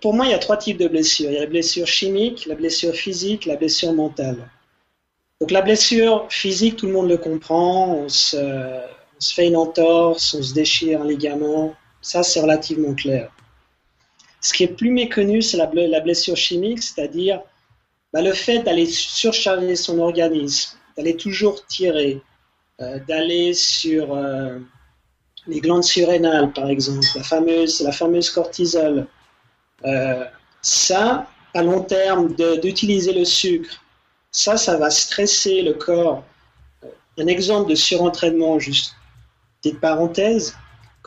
pour moi, il y a trois types de blessures. Il y a la blessure chimique, la blessure physique, la blessure mentale. Donc la blessure physique, tout le monde le comprend. On se, on se fait une entorse, on se déchire un ligament ça, c'est relativement clair. Ce qui est plus méconnu, c'est la, blessure chimique, c'est-à-dire bah, le fait d'aller surcharger son organisme, d'aller toujours tirer, euh, d'aller sur euh, les glandes surrénales, par exemple, la fameuse, la fameuse cortisol. Euh, ça, à long terme, d'utiliser le sucre, ça, ça va stresser le corps. Un exemple de surentraînement, juste petite parenthèse,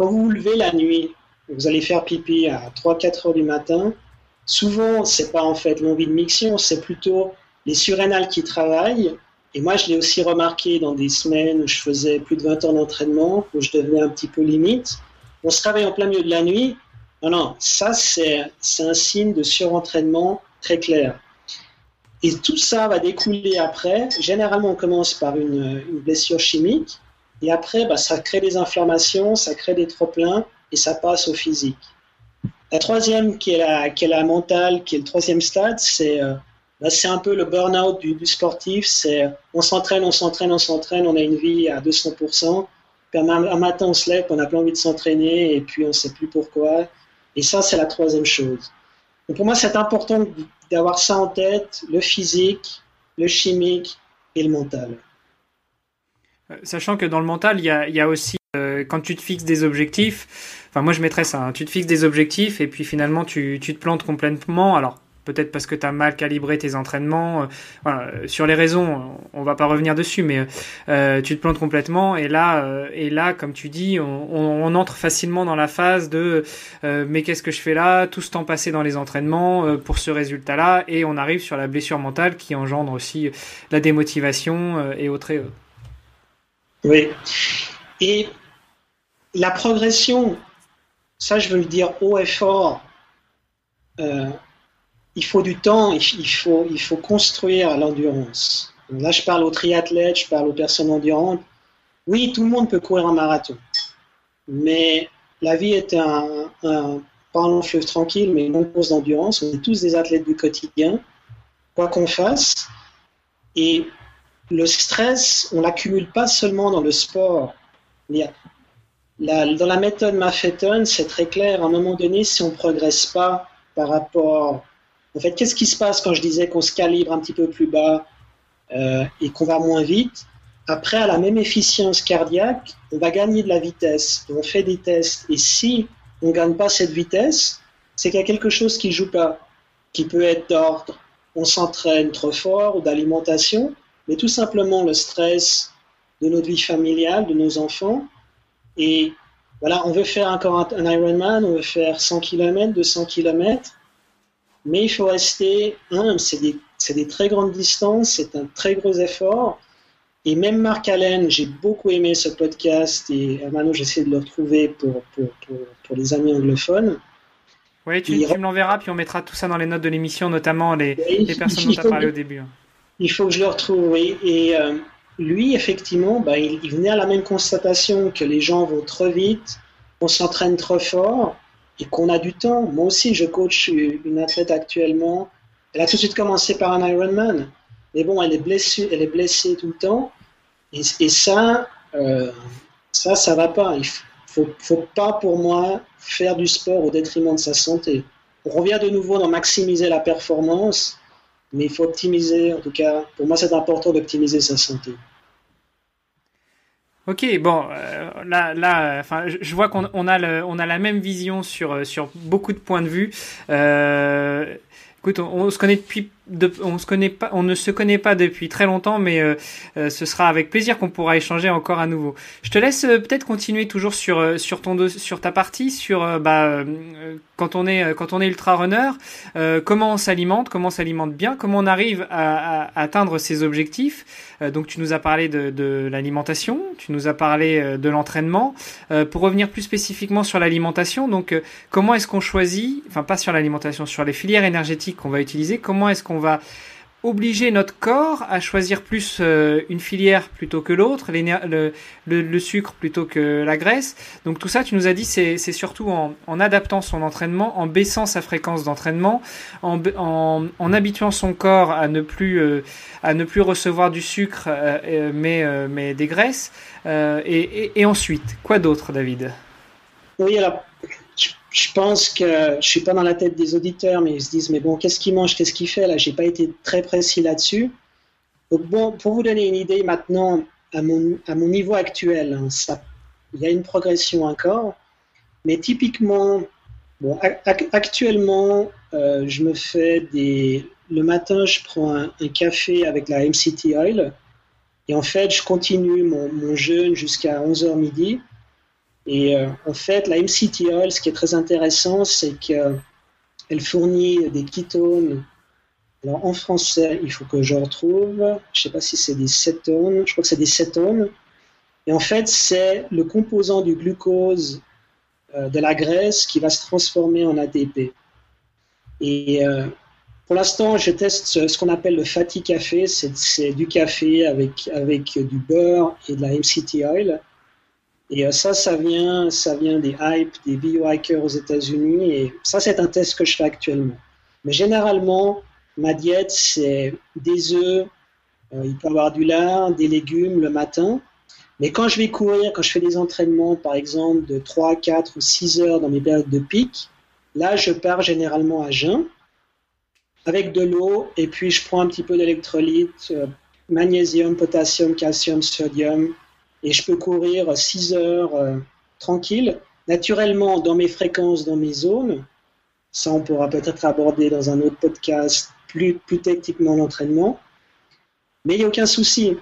quand vous vous levez la nuit, vous allez faire pipi à 3-4 heures du matin, souvent, c'est pas en fait l'envie de mixion, c'est plutôt les surrénales qui travaillent. Et moi, je l'ai aussi remarqué dans des semaines où je faisais plus de 20 heures d'entraînement, où je devenais un petit peu limite. On se réveille en plein milieu de la nuit. Non, non, ça, c'est un signe de surentraînement très clair. Et tout ça va découler après. Généralement, on commence par une blessure chimique. Et après, bah, ça crée des inflammations, ça crée des trop-pleins et ça passe au physique. La troisième, qui est la, qui est la mentale, qui est le troisième stade, c'est euh, bah, c'est un peu le burn-out du, sportif. C'est on s'entraîne, on s'entraîne, on s'entraîne, on a une vie à 200%. Puis un, matin, on se lève, on n'a plus envie de s'entraîner et puis on ne sait plus pourquoi. Et ça, c'est la troisième chose. Donc pour moi, c'est important d'avoir ça en tête, le physique, le chimique et le mental. Euh, sachant que dans le mental, il y a, aussi euh, quand tu te fixes des objectifs. Enfin, moi je mettrais ça. Hein, tu te fixes des objectifs et puis finalement tu, te plantes complètement. Alors peut-être parce que tu as mal calibré tes entraînements. Euh, sur les raisons, on va pas revenir dessus, mais tu te plantes complètement. Et là, et là, comme tu dis, on, on, entre facilement dans la phase de mais qu'est-ce que je fais là? Tout ce temps passé dans les entraînements pour ce résultat-là, et on arrive sur la blessure mentale qui engendre aussi la démotivation et autres. Oui. Et la progression, ça je veux le dire haut et fort, euh, il faut du temps, il faut, il faut construire l'endurance. Là, je parle aux triathlètes, je parle aux personnes endurantes. Oui, tout le monde peut courir un marathon, mais la vie est un, un pas un fleuve tranquille, mais une longue course d'endurance. On est tous des athlètes du quotidien, quoi qu'on fasse. Et le stress, on l'accumule pas seulement dans le sport. dans la méthode Maffeton, c'est très clair. À un moment donné, si on ne progresse pas par rapport. En fait, qu'est-ce qui se passe quand je disais qu'on se calibre un petit peu plus bas euh, et qu'on va moins vite? Après, à la même efficience cardiaque, on va gagner de la vitesse. on fait des tests. Et si on ne gagne pas cette vitesse, c'est qu'il y a quelque chose qui ne joue pas, qui peut être d'ordre. On s'entraîne trop fort ou d'alimentation, mais tout simplement le stress de notre vie familiale, de nos enfants. Et voilà, on veut faire encore un, Ironman, on veut faire 100 km, 200 km, mais il faut rester humble. C'est des, des, très grandes distances, c'est un très gros effort. Et même Marc Allen, j'ai beaucoup aimé ce podcast et euh, maintenant j'essaie de le retrouver pour, pour, pour, les amis anglophones. Oui, tu, tu me l'enverras, puis on mettra tout ça dans les notes de l'émission, notamment les, les personnes dont tu as parlé au début. Il faut que je le retrouve. Et euh, lui, effectivement, bah, il, venait à la même constatation que les gens vont trop vite, on s'entraîne trop fort et qu'on a du temps. Moi aussi, je coach une athlète actuellement. Elle a tout de suite commencé par un Ironman. Mais bon, elle est blessée, elle est blessée tout le temps. Et, ça, euh, ça, ça va pas. Il faut, faut pas, pour moi, faire du sport au détriment de sa santé. On revient de nouveau dans maximiser la performance mais il faut optimiser, en tout cas, pour moi c'est important d'optimiser sa santé. Ok, bon, euh, là, là, enfin, je vois qu'on on a, le, on a la même vision sur, sur beaucoup de points de vue. Euh, Écoute, on, se connaît depuis, on se connaît pas, on ne se connaît pas depuis très longtemps, mais euh, euh, ce sera avec plaisir qu'on pourra échanger encore à nouveau. Je te laisse euh, peut-être continuer toujours sur sur ton sur ta partie, sur bah quand on est quand on est ultra runner, comment on s'alimente, comment on s'alimente bien, comment on arrive à, à, atteindre ses objectifs. donc tu nous as parlé de, de l'alimentation, tu nous as parlé de l'entraînement. pour revenir plus spécifiquement sur l'alimentation, donc comment est-ce qu'on choisit, enfin pas sur l'alimentation, sur les filières énergétiques qu'on va utiliser, comment est-ce qu'on va obliger notre corps à choisir plus euh, une filière plutôt que l'autre, le, sucre plutôt que la graisse. Donc tout ça, tu nous as dit, c'est surtout en, adaptant son entraînement, en baissant sa fréquence d'entraînement, en, habituant son corps à ne plus, euh, à ne plus recevoir du sucre, euh, mais, mais des graisses. Et, et, ensuite, quoi d'autre, David? Oui, alors je pense que je suis pas dans la tête des auditeurs, mais ils se disent mais bon, qu'est-ce qu'il mange, qu'est-ce qu'il fait là? J'ai pas été très précis là-dessus. Donc bon, pour vous donner une idée maintenant, à mon, niveau actuel, hein, il y a une progression encore, mais typiquement, bon, actuellement, euh, je me fais des, le matin, je prends un, café avec la MCT oil, et en fait, je continue mon, mon jeûne jusqu'à 11h midi. Et euh, en fait, la MCT Oil, ce qui est très intéressant, c'est qu'elle fournit des ketones. Alors en français, il faut que je retrouve. Je ne sais pas si c'est des cétones. Je crois que c'est des cétones. Et en fait, c'est le composant du glucose euh, de la graisse qui va se transformer en ATP. Et euh, pour l'instant, je teste ce, qu'on appelle le fatty café. C'est du café avec, avec du beurre et de la MCT oil. Et euh, ça, ça vient, ça vient des hype, des biohackers aux États-Unis. Et ça, c'est un test que je fais actuellement. Mais généralement, ma diète, c'est des œufs, euh, il peut y avoir du lard, des légumes le matin. Mais quand je vais courir, quand je fais des entraînements, par exemple, de 3, 4 ou 6 heures dans mes périodes de pic, là, je pars généralement à jeun avec de l'eau et puis je prends un petit peu d'électrolytes, euh, magnésium, potassium, calcium, sodium, et je peux courir 6 heures euh, tranquille. Naturellement, dans mes fréquences, dans mes zones, ça on pourra peut-être aborder dans un autre podcast plus, plus techniquement l'entraînement, mais il n'y a aucun souci.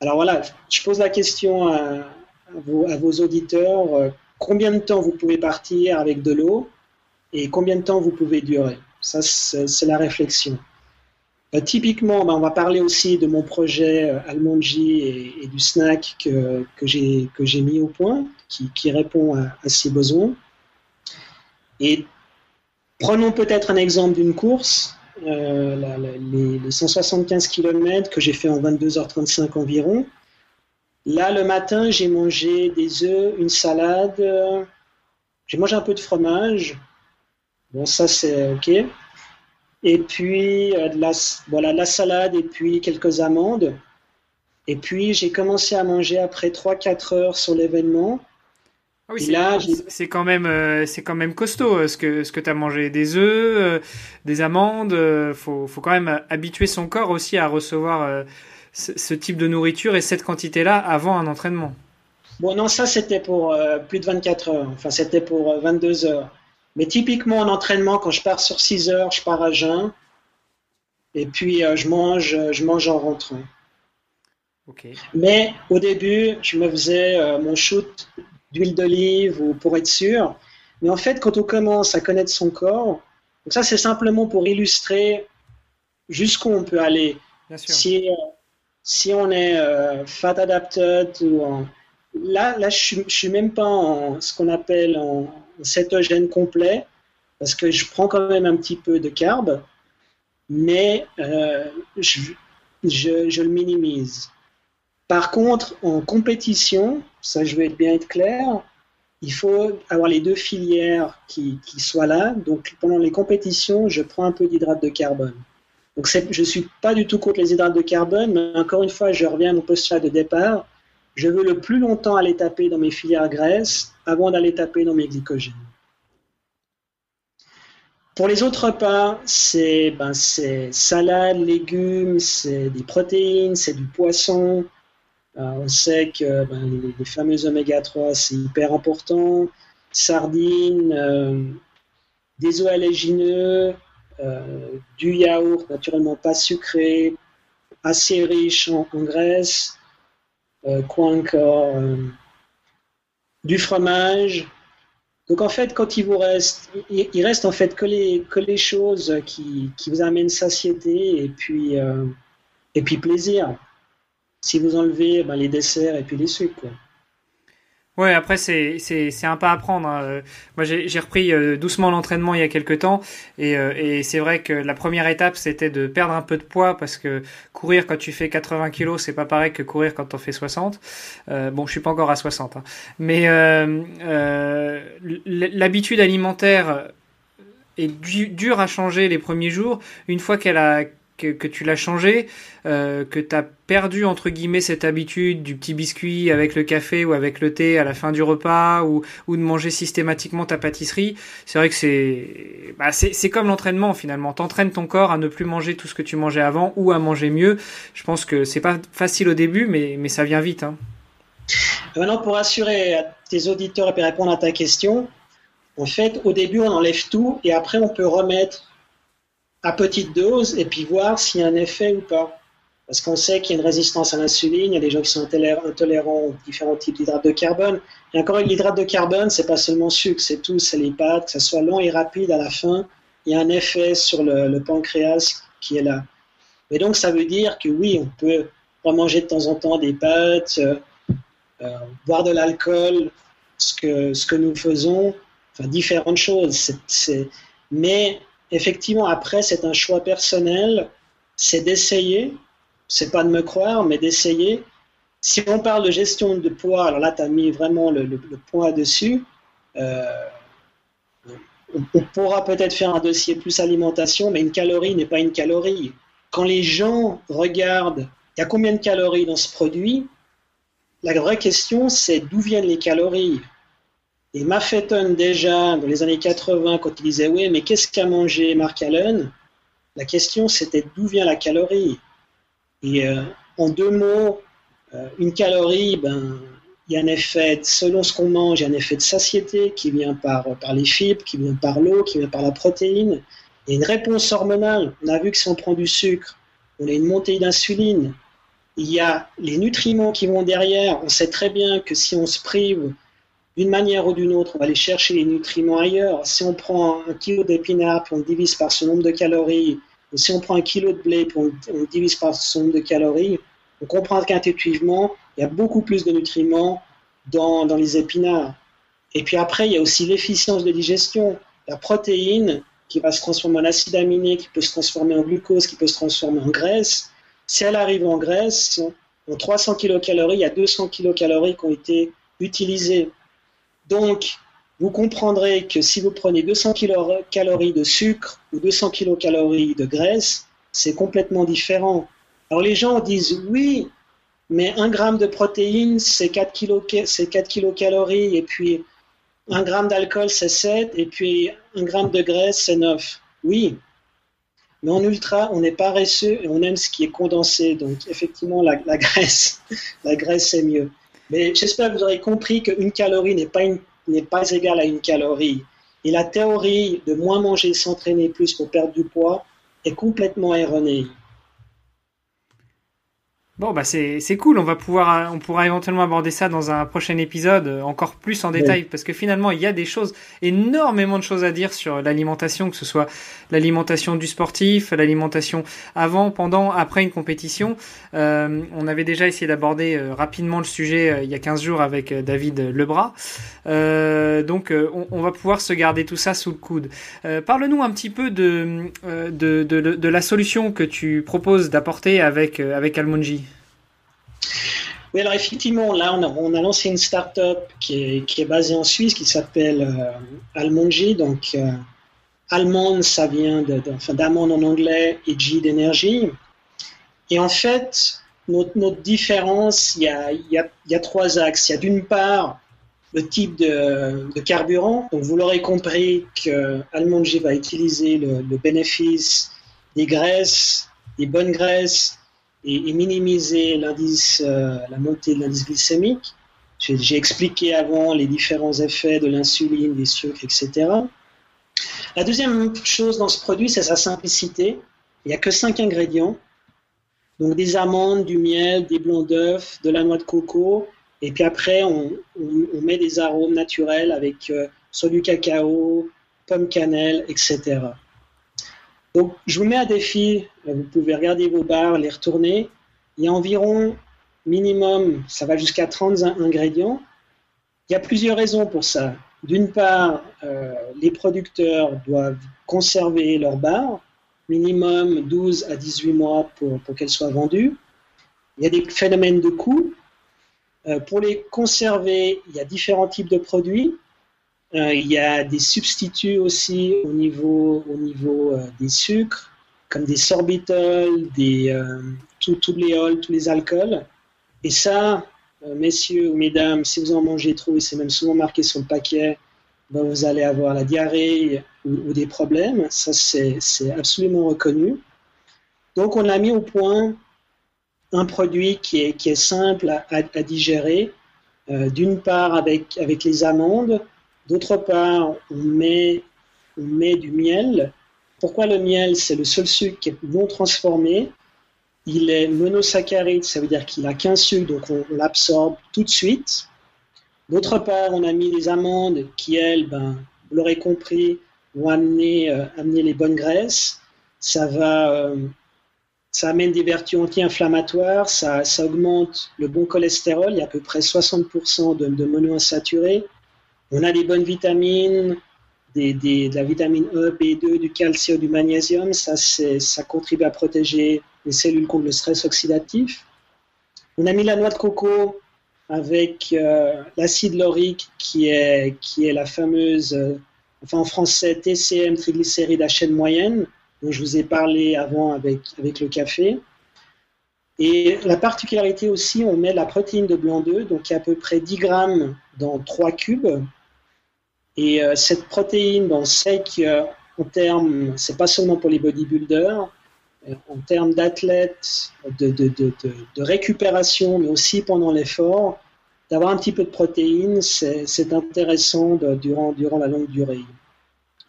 Alors voilà, je pose la question à, vos, auditeurs, euh, combien de temps vous pouvez partir avec de l'eau et combien de temps vous pouvez durer? Ça, c'est la réflexion. Euh, typiquement, ben, on va parler aussi de mon projet euh, Almondji et, du snack que, j'ai mis au point, qui, répond à, ces besoins. Et prenons peut-être un exemple d'une course, euh, les, 175 km que j'ai fait en 22h35 environ. Là, le matin, j'ai mangé des œufs, une salade, j'ai mangé un peu de fromage. Bon, ça c'est OK et puis euh, de la, voilà, la salade et puis quelques amandes. Et puis j'ai commencé à manger après 3-4 heures sur l'événement. Ah oui, c'est quand même euh, c'est quand même costaud euh, ce que ce que tu as mangé des œufs, des amandes, faut faut quand même habituer son corps aussi à recevoir ce, type de nourriture et cette quantité-là avant un entraînement. Bon non, ça c'était pour plus de 24 heures. Enfin, c'était pour 22 heures. Mais typiquement en entraînement, quand je pars sur 6 heures, je pars à jeun. Et puis euh, je mange, je mange en rentrant. Mais au début, je me faisais euh, mon shoot d'huile d'olive ou pour être sûr. Mais en fait, quand on commence à connaître son corps, donc ça c'est simplement pour illustrer jusqu'où on peut aller. Si, euh, si on est fat adapted ou en, là, là je ne suis même pas en ce qu'on appelle en, cétogène complet, parce que je prends quand même un petit peu de carbe, mais euh, je, je, le minimise. Par contre, en compétition, ça je vais bien être clair, il faut avoir les deux filières qui, qui soient là. Donc pendant les compétitions, je prends un peu d'hydrate de carbone. Donc je ne suis pas du tout contre les hydrates de carbone, mais encore une fois, je reviens à mon postulat de départ. Je veux le plus longtemps aller taper dans mes filières graisses avant d'aller taper dans mes glycogènes. Pour les autres repas, c'est ben, salade, légumes, c'est des protéines, c'est du poisson. Euh, on sait que ben, les, fameux oméga 3, c'est hyper important. Sardines, euh, des œufs allégineux, du yaourt naturellement pas sucré, assez riche en, graisse, quoi encore Du fromage. Donc en fait, quand il vous reste, il, reste en fait que les, que les choses qui, qui vous amènent satiété et puis, et puis plaisir. Si vous enlevez ben, les desserts et puis les sucres. Quoi. Ouais, après c'est c'est c'est un pas à prendre. Hein. Moi j'ai j'ai repris euh, doucement l'entraînement il y a quelques temps et euh, et c'est vrai que la première étape c'était de perdre un peu de poids parce que courir quand tu fais 80 kilos c'est pas pareil que courir quand on fait 60. Euh, bon, je suis pas encore à 60, hein. mais euh, l'habitude alimentaire est dure à changer les premiers jours. Une fois qu'elle a que, tu l'as changé, euh, que tu as perdu entre guillemets cette habitude du petit biscuit avec le café ou avec le thé à la fin du repas ou, ou de manger systématiquement ta pâtisserie, c'est vrai que c'est bah c'est comme l'entraînement finalement. T'entraînes ton corps à ne plus manger tout ce que tu mangeais avant ou à manger mieux. Je pense que c'est pas facile au début, mais, mais ça vient vite. Hein. Maintenant, pour assurer à tes auditeurs et répondre à ta question, en fait, au début, on enlève tout et après, on peut remettre à petite dose et puis voir s'il y a un effet ou pas. Parce qu'on sait qu'il y a une résistance à l'insuline, il y a des gens qui sont intolérants aux différents types d'hydrates de carbone. Et encore, l'hydrate de carbone, c'est pas seulement sucre, c'est tout, c'est les pâtes, que ça soit long et rapide à la fin, il y a un effet sur le, pancréas qui est là. Mais donc, ça veut dire que oui, on peut manger de temps en temps des pâtes, euh, euh, boire de l'alcool, ce que, ce que nous faisons, enfin, différentes choses. mais effectivement, après, c'est un choix personnel, c'est d'essayer, c'est pas de me croire, mais d'essayer. Si on parle de gestion de poids, alors là, tu as mis vraiment le, poids dessus. Euh, on, pourra peut-être faire un dossier plus alimentation, mais une calorie n'est pas une calorie. Quand les gens regardent, il y a combien de calories dans ce produit? La vraie question, c'est d'où viennent les calories? Et Maffeton, déjà, dans les années 80, quand il disait Oui, mais qu'est-ce qu'a mangé Mark Allen? La question, c'était d'où vient la calorie? Et euh, en deux mots, euh, une calorie, ben, il y a un effet, selon ce qu'on mange, il y a un effet de satiété qui vient par, par les fibres, qui vient par l'eau, qui vient par la protéine. Et une réponse hormonale. On a vu que si on prend du sucre, on a une montée d'insuline. Il y a les nutriments qui vont derrière. On sait très bien que si on se prive d'une manière ou d'une autre, on va aller chercher les nutriments ailleurs. Si on prend un kilo d'épinards on divise par ce nombre de calories, ou si on prend un kilo de blé puis on, divise par ce nombre de calories, on comprend qu'intuitivement, il y a beaucoup plus de nutriments dans, dans les épinards. Et puis après, il y a aussi l'efficience de digestion. La protéine qui va se transformer en acide aminé, qui peut se transformer en glucose, qui peut se transformer en graisse. Si elle arrive en graisse, en 300 kilocalories, il y a 200 kilocalories qui ont été utilisées. Donc, vous comprendrez que si vous prenez 200 calories de sucre ou 200 kilocalories de graisse, c'est complètement différent. Alors les gens disent oui, mais un gramme de protéines, c'est 4, kilocalories, et puis un gramme d'alcool, c'est 7, et puis un gramme de graisse, c'est 9. Oui, mais en ultra, on est paresseux et on aime ce qui est condensé. Donc effectivement, la graisse, la graisse, c'est mieux. Mais j'espère que vous aurez compris qu'une calorie n'est pas, n'est pas égale à une calorie. Et la théorie de moins manger, s'entraîner plus pour perdre du poids est complètement erronée. Bon, bah c'est cool. On va pouvoir, on pourra éventuellement aborder ça dans un prochain épisode euh, encore plus en détail, parce que finalement il y a des choses, énormément de choses à dire sur l'alimentation, que ce soit l'alimentation du sportif, l'alimentation avant, pendant, après une compétition. Euh, on avait déjà essayé d'aborder euh, rapidement le sujet il y a 15 jours avec David Lebras. donc on, on, va pouvoir se garder tout ça sous le coude. Parle-nous un petit peu de de, de, de, la solution que tu proposes d'apporter avec avec Almonji. Oui, alors effectivement, là, on a, lancé une start-up qui est, basée en Suisse qui s'appelle euh. Donc, euh, allemande, ça vient d'amande en anglais et G d'énergie. Et en fait, notre, différence, il y, a, trois axes. Il y a d'une part le type de, carburant. Donc, vous l'aurez compris que Almonji va utiliser le, le bénéfice des graisses, des bonnes graisses et, minimiser l'indice, euh, la montée de l'indice glycémique. J'ai expliqué avant les différents effets de l'insuline, des sucres, etc. La deuxième chose dans ce produit, c'est sa simplicité. Il n'y a que cinq ingrédients. Donc des amandes, du miel, des blancs d'œufs, de la noix de coco. Et puis après, on, met des arômes naturels avec euh, du cacao, pomme cannelle, etc. Donc je vous mets à défi, vous pouvez regarder vos barres, les retourner. Il y a environ minimum, ça va jusqu'à 30 ingrédients. Il y a plusieurs raisons pour ça. D'une part, euh, les producteurs doivent conserver leurs barres, minimum 12 à 18 mois pour, qu'elles soient vendues. Il y a des phénomènes de coût. Euh, pour les conserver, il y a différents types de produits. Euh, il y a des substituts aussi au niveau des sucres, comme des sorbitols, des, tous les ols, tous les alcools. Et ça, euh, messieurs ou mesdames, si vous en mangez trop, et c'est même souvent marqué sur le paquet, ben, vous allez avoir la diarrhée ou, des problèmes. Ça, c'est absolument reconnu. Donc, on a mis au point un produit qui est, qui est simple à, digérer. Euh, d'une part, avec, avec les amandes. D'autre part, on met, on met du miel. Pourquoi le miel C'est le seul sucre qui est non transformé? Il est monosaccharide, ça veut dire qu'il a qu'un sucre, donc on, l'absorbe tout de suite. D'autre part, on a mis les amandes qui, elles, ben, vous l'aurez compris, vont amener, euh, les bonnes graisses. Ça va, euh, ça amène des vertus anti-inflammatoires, ça, ça, augmente le bon cholestérol, il y a à peu près 60% de, de monoinsaturés. On a des bonnes vitamines, des, des, de la vitamine E, B2, du calcium, du magnésium. Ça, ça contribue à protéger les cellules contre le stress oxydatif. On a mis la noix de coco avec euh, l'acide laurique qui est, qui est la fameuse, euh, enfin en français, TCM, triglycérides à chaîne moyenne, dont je vous ai parlé avant avec, avec le café. Et la particularité aussi, on met la protéine de blanc d'œuf, donc à peu près 10 grammes dans 3 cubes. Et euh, cette protéine, on sait qu'en termes, c'est pas seulement pour les bodybuilders, en termes d'athlètes, de, récupération, mais aussi pendant l'effort, d'avoir un petit peu de protéines, c'est intéressant durant, durant la longue durée.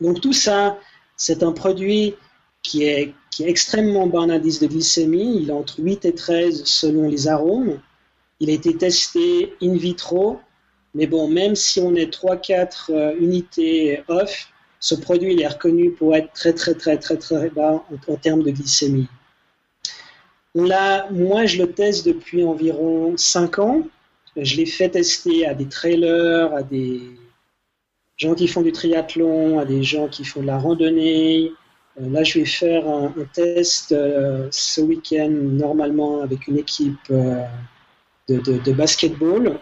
Donc tout ça, c'est un produit qui est, qui est extrêmement bas en indice de glycémie, il est entre 8 et 13 selon les arômes. Il a été testé in vitro, mais bon, même si on est 3-4 euh, unités off, ce produit il est reconnu pour être très très très très très bas en, termes de glycémie. Là, moi, je le teste depuis environ 5 ans. Je l'ai fait tester à des trailers, à des gens qui font du triathlon, à des gens qui font de la randonnée. Euh, là, je vais faire un, test euh, ce week-end, normalement, avec une équipe de, de basketball.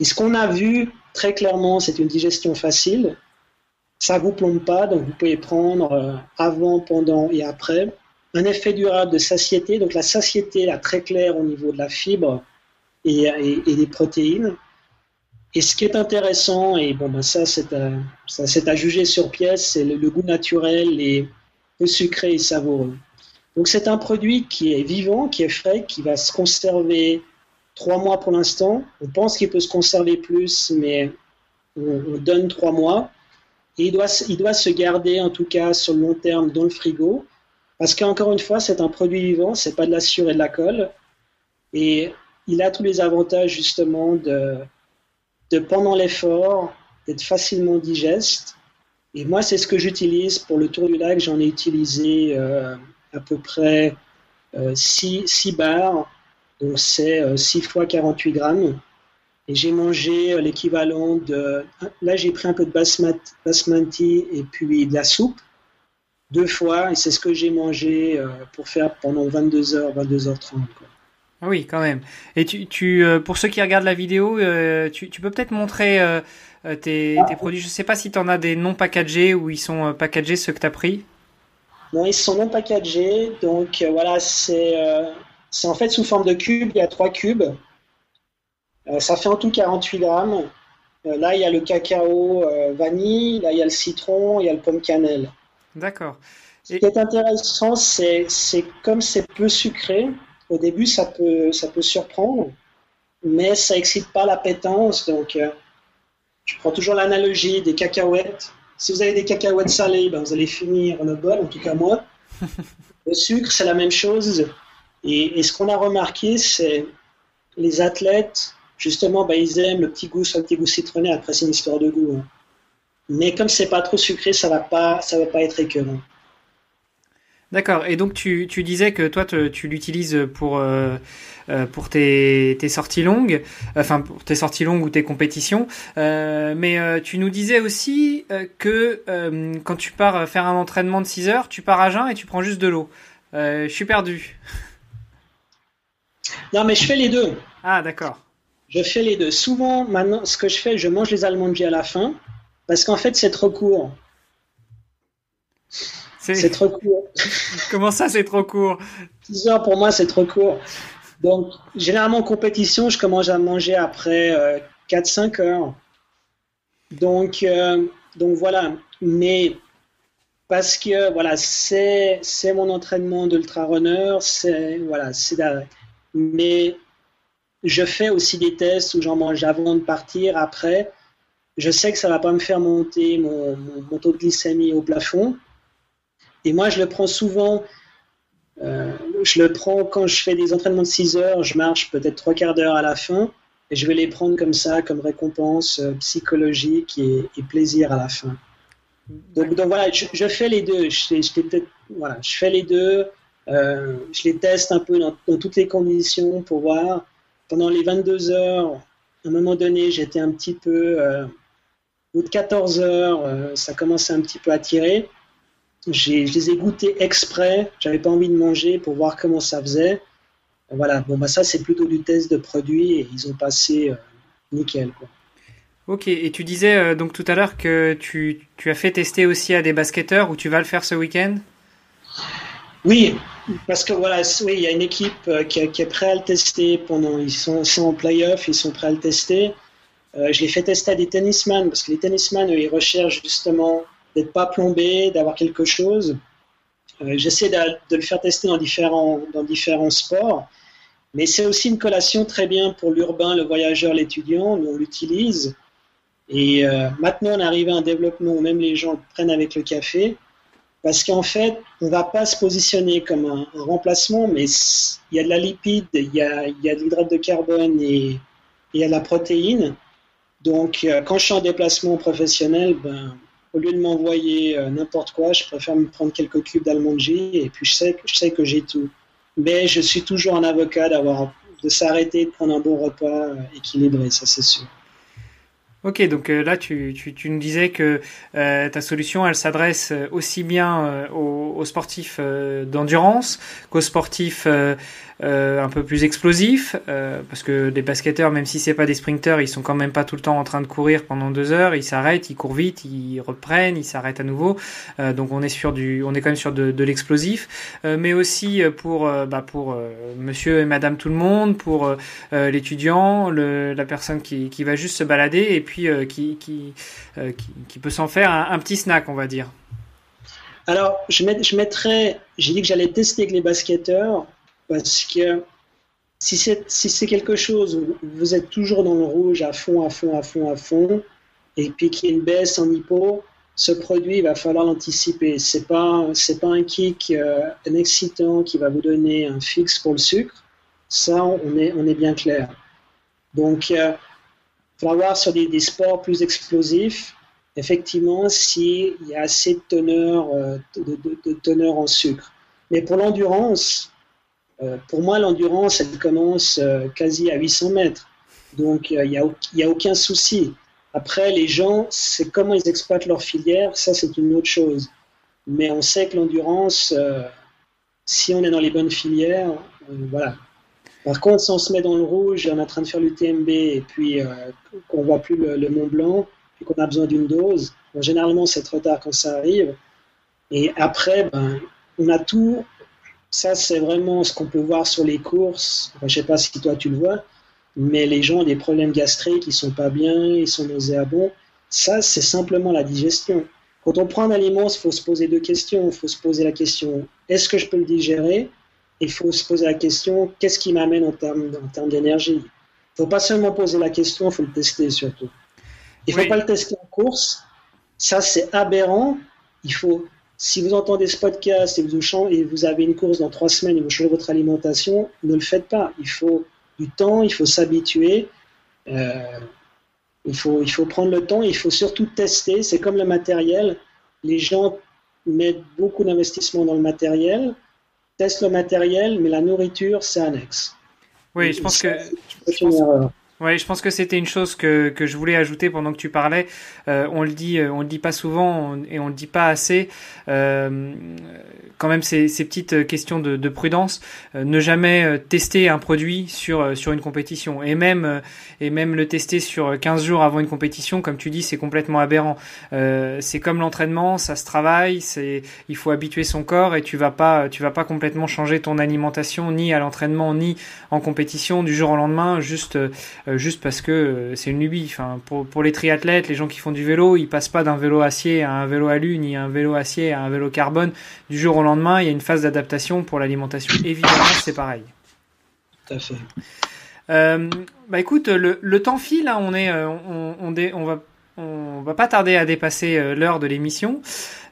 Et ce qu'on a vu très clairement, c'est une digestion facile. Ça vous plombe pas, donc vous pouvez prendre euh, avant, pendant et après. Un effet durable de satiété, donc la satiété là, très claire au niveau de la fibre et, des protéines. Et ce qui est intéressant, et bon ben ça c'est à, à, juger sur pièce, c'est le, goût naturel et peu sucré et savoureux. Donc c'est un produit qui est vivant, qui est frais, qui va se conserver trois mois pour l'instant. On pense qu'il peut se conserver plus, mais on donne trois mois. Et il doit, il doit se garder, en tout cas, sur le long terme dans le frigo. Parce qu'encore une fois, c'est un produit vivant, c'est pas de la sueur et de la colle. Et il a tous les avantages, justement, de, de pendant l'effort, d'être facilement digeste. Et moi, c'est ce que j'utilise pour le tour du lac. J'en ai utilisé euh, à peu près 6 euh, bars. Donc, c'est 6 euh, fois 48 grammes. Et j'ai mangé euh, l'équivalent de. Là, j'ai pris un peu de basmati et puis de la soupe deux fois. Et c'est ce que j'ai mangé euh, pour faire pendant 22h, 22h30. Ah oui, quand même. Et tu, tu, pour ceux qui regardent la vidéo, tu, tu, peux peut-être montrer tes, tes, produits. Je ne sais pas si tu en as des non packagés ou ils sont packagés, ceux que tu as pris. Non, ils sont non packagés. Donc voilà, c'est en fait sous forme de cubes. Il y a trois cubes. Euh, ça fait en tout 48 grammes. Euh, là, il y a le cacao euh, vanille, là, il y a le citron, il y a le pomme cannelle. D'accord. Ce qui est intéressant, c'est comme c'est peu sucré, au début, ça peut, ça peut surprendre, mais ça excite pas l'appétence. Donc, je prends toujours l'analogie des cacahuètes. si vous avez des cacahuètes salées, ben, vous allez finir le bol, en tout cas moi. le sucre, c'est la même chose. Et, ce qu'on a remarqué, c'est les athlètes, justement, ben, ils aiment le petit goût, soit le petit goût citronné. Après, c'est une histoire de goût. Hein. Mais comme c'est pas trop sucré, ça va pas, ça va pas être écœurant. D'accord. Et donc tu, disais que toi tu l'utilises pour euh, euh, pour tes, tes, sorties longues, enfin pour tes sorties longues ou tes compétitions. Euh, mais tu nous disais aussi que quand tu pars faire un entraînement de 6 heures, tu pars à jeun et tu prends juste de l'eau. je suis perdu. Non, mais je fais les deux. Ah, d'accord. Je fais les deux. Souvent, maintenant, ce que je fais, je mange les amandes à la fin, parce qu'en fait, c'est trop court. C'est trop court. Comment ça, c'est trop court? 6 heures pour moi, c'est trop court. Donc, généralement en compétition, je commence à manger après 4-5 euh, heures. Donc, euh, donc voilà. Mais parce que voilà, c'est mon entraînement d'ultra-runner, c'est voilà, c'est mais je fais aussi des tests où j'en mange avant de partir, après. Je sais que ça va pas me faire monter mon, taux de glycémie au plafond. Et moi, je le prends souvent. Euh, je le prends quand je fais des entraînements de 6 heures, je marche peut-être trois quarts d'heure à la fin, et je vais les prendre comme ça, comme récompense euh, psychologique et, plaisir à la fin. Donc, voilà, je, fais les deux. Voilà, je fais les deux. Euh, je les teste un peu dans, toutes les conditions pour voir. Pendant les 22 heures, à un moment donné, j'étais un petit peu. au bout de 14 heures, ça commençait un petit peu à tirer je les ai goûtés exprès. J'avais pas envie de manger pour voir comment ça faisait. Voilà, bon, bah ça, c'est plutôt du test de produit et ils ont passé euh, nickel. Ok, et tu disais euh, donc tout à l'heure que tu, tu, as fait tester aussi à des basketteurs ou tu vas le faire ce week-end? Oui, parce que voilà, oui, il y a une équipe euh, qui, est prête à le tester pendant. Ils sont, sont en playoff, ils sont prêts à le tester. je l'ai fait tester à des tennisman parce que les tennisman, eux, ils recherchent justement d'être pas plombé, d'avoir quelque chose. Euh, j'essaie de, le faire tester dans différents, dans différents sports. Mais c'est aussi une collation très bien pour l'urbain, le voyageur, l'étudiant. Nous, on l'utilise. Et euh, maintenant, on arrive à un développement où même les gens le prennent avec le café. Parce qu'en fait, on ne va pas se positionner comme un, remplacement, mais il y a de la lipide, il y a, y a de l'hydrate de carbone et, il y a de la protéine. Donc, euh, quand je suis en déplacement professionnel, ben, au lieu de m'envoyer euh, n'importe quoi, je préfère me prendre quelques cubes d'almondji et puis je sais, je sais que j'ai tout. Mais je suis toujours un avocat d'avoir de s'arrêter, de prendre un bon repas euh, équilibré, ça c'est sûr. Ok, donc euh, là, tu, tu, tu, nous disais que ta solution, elle s'adresse aussi bien aux, aux, sportifs d'endurance qu'aux sportifs euh, un peu plus explosif, euh, parce que les basketteurs, même si c'est pas des sprinteurs, ils sont quand même pas tout le temps en train de courir pendant deux heures. Ils s'arrêtent, ils courent vite, ils reprennent, ils s'arrêtent à nouveau. Euh, donc on est sur du, on est quand même sur de, l'explosif, euh, mais aussi pour bah, pour Monsieur et Madame tout le monde, pour l'étudiant, la personne qui, qui va juste se balader et puis qui qui, qui, peut s'en faire un, petit snack, on va dire. Alors, je, met, mettrais, j'ai dit que j'allais tester avec les basketteurs. Parce que si c'est quelque chose où vous êtes toujours dans le rouge à fond, à fond, à fond, à fond, et puis qu'il y a une baisse en hypo, ce produit, il va falloir l'anticiper. C'est pas c'est pas un kick, euh, un excitant qui va vous donner un fixe pour le sucre. Ça, on est on est bien clair. Donc, euh, faut voir sur des, sports plus explosifs, effectivement, s'il y a assez de teneur, euh, de, teneur en sucre. Mais pour l'endurance, euh, pour moi, l'endurance, elle commence euh, quasi à 800 mètres. Donc, il n'y a, a, aucun souci. Après, les gens, c'est comment ils exploitent leur filière, ça, c'est une autre chose. Mais on sait que l'endurance, si on est dans les bonnes filières, voilà. Par contre, si on se met dans le rouge, on est en train de faire l'UTMB et puis qu'on voit plus le, Mont Blanc, et qu'on a besoin d'une dose, généralement, c'est trop tard quand ça arrive. Et après, ben, on a tout ça, c'est vraiment ce qu'on peut voir sur les courses. je ne sais pas si toi tu le vois, mais les gens ont des problèmes gastriques, ils sont pas bien, ils sont nauséabonds. Ça, c'est simplement la digestion. Quand on prend un aliment, il faut se poser deux questions. Il faut se poser la question est-ce que je peux le digérer? Il faut se poser la question qu'est-ce qui m'amène en termes, en termes d'énergie? Il ne faut pas seulement poser la question, il faut le tester surtout. Il ne faut pas le tester en course ça c'est aberrant. Il faut, si vous entendez ce podcast et vous, et vous avez une course dans trois semaines et vous changez votre alimentation, ne le faites pas. Il faut du temps, il faut s'habituer. Euh, il, faut, il faut prendre le temps, il faut surtout tester. C'est comme le matériel. Les gens mettent beaucoup d'investissement dans le matériel, testent le matériel, mais la nourriture, c'est annexe. Oui, je pense que. Oui, je pense que c'était une chose que, que je voulais ajouter pendant que tu parlais. Euh, on le dit, euh, on le dit pas souvent et on le dit pas assez. Euh, quand même, ces, ces petites questions de, de prudence. Euh, ne jamais euh, tester un produit sur sur une compétition et même et même le tester sur 15 jours avant une compétition, comme tu dis, c'est complètement aberrant. c'est comme l'entraînement, ça se travaille. C'est il faut habituer son corps et tu vas pas tu vas pas complètement changer ton alimentation ni à l'entraînement ni en compétition du jour au lendemain. Juste euh, juste parce que euh, c'est une lubie. Enfin, pour, pour les triathlètes, les gens qui font du vélo, ils passent pas d'un vélo acier à un vélo alu, ni un vélo acier à un vélo carbone du jour au lendemain. Il y a une phase d'adaptation pour l'alimentation. Évidemment, c'est pareil. Tout à fait. Euh, bah écoute, le, le temps file, hein, on est, on, on, on, va, on va pas tarder à dépasser l'heure de l'émission.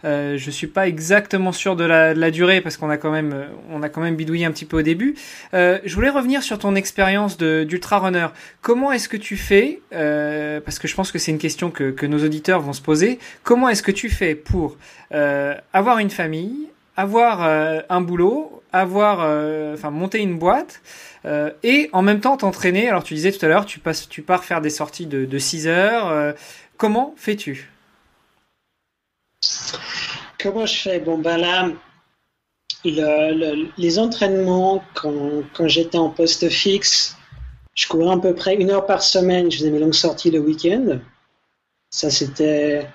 Euh, je suis pas exactement sûr de la, durée parce qu'on a quand même euh, on a quand même bidouillé un petit peu au début. Euh, je voulais revenir sur ton expérience d'ultra runner. Comment est-ce que tu fais euh, Parce que je pense que c'est une question que, nos auditeurs vont se poser. Comment est-ce que tu fais pour euh, avoir une famille, avoir euh, un boulot, avoir enfin monter une boîte et en même temps t'entraîner? Alors tu disais tout à l'heure, tu passes, tu pars faire des sorties de, de 6 heures. Comment fais-tu? Comment je fais? Bon, ben là, les entraînements, quand, quand j'étais en poste fixe, je courais à peu près une heure par semaine. Je faisais mes longues sorties le week-end. Ça, c'était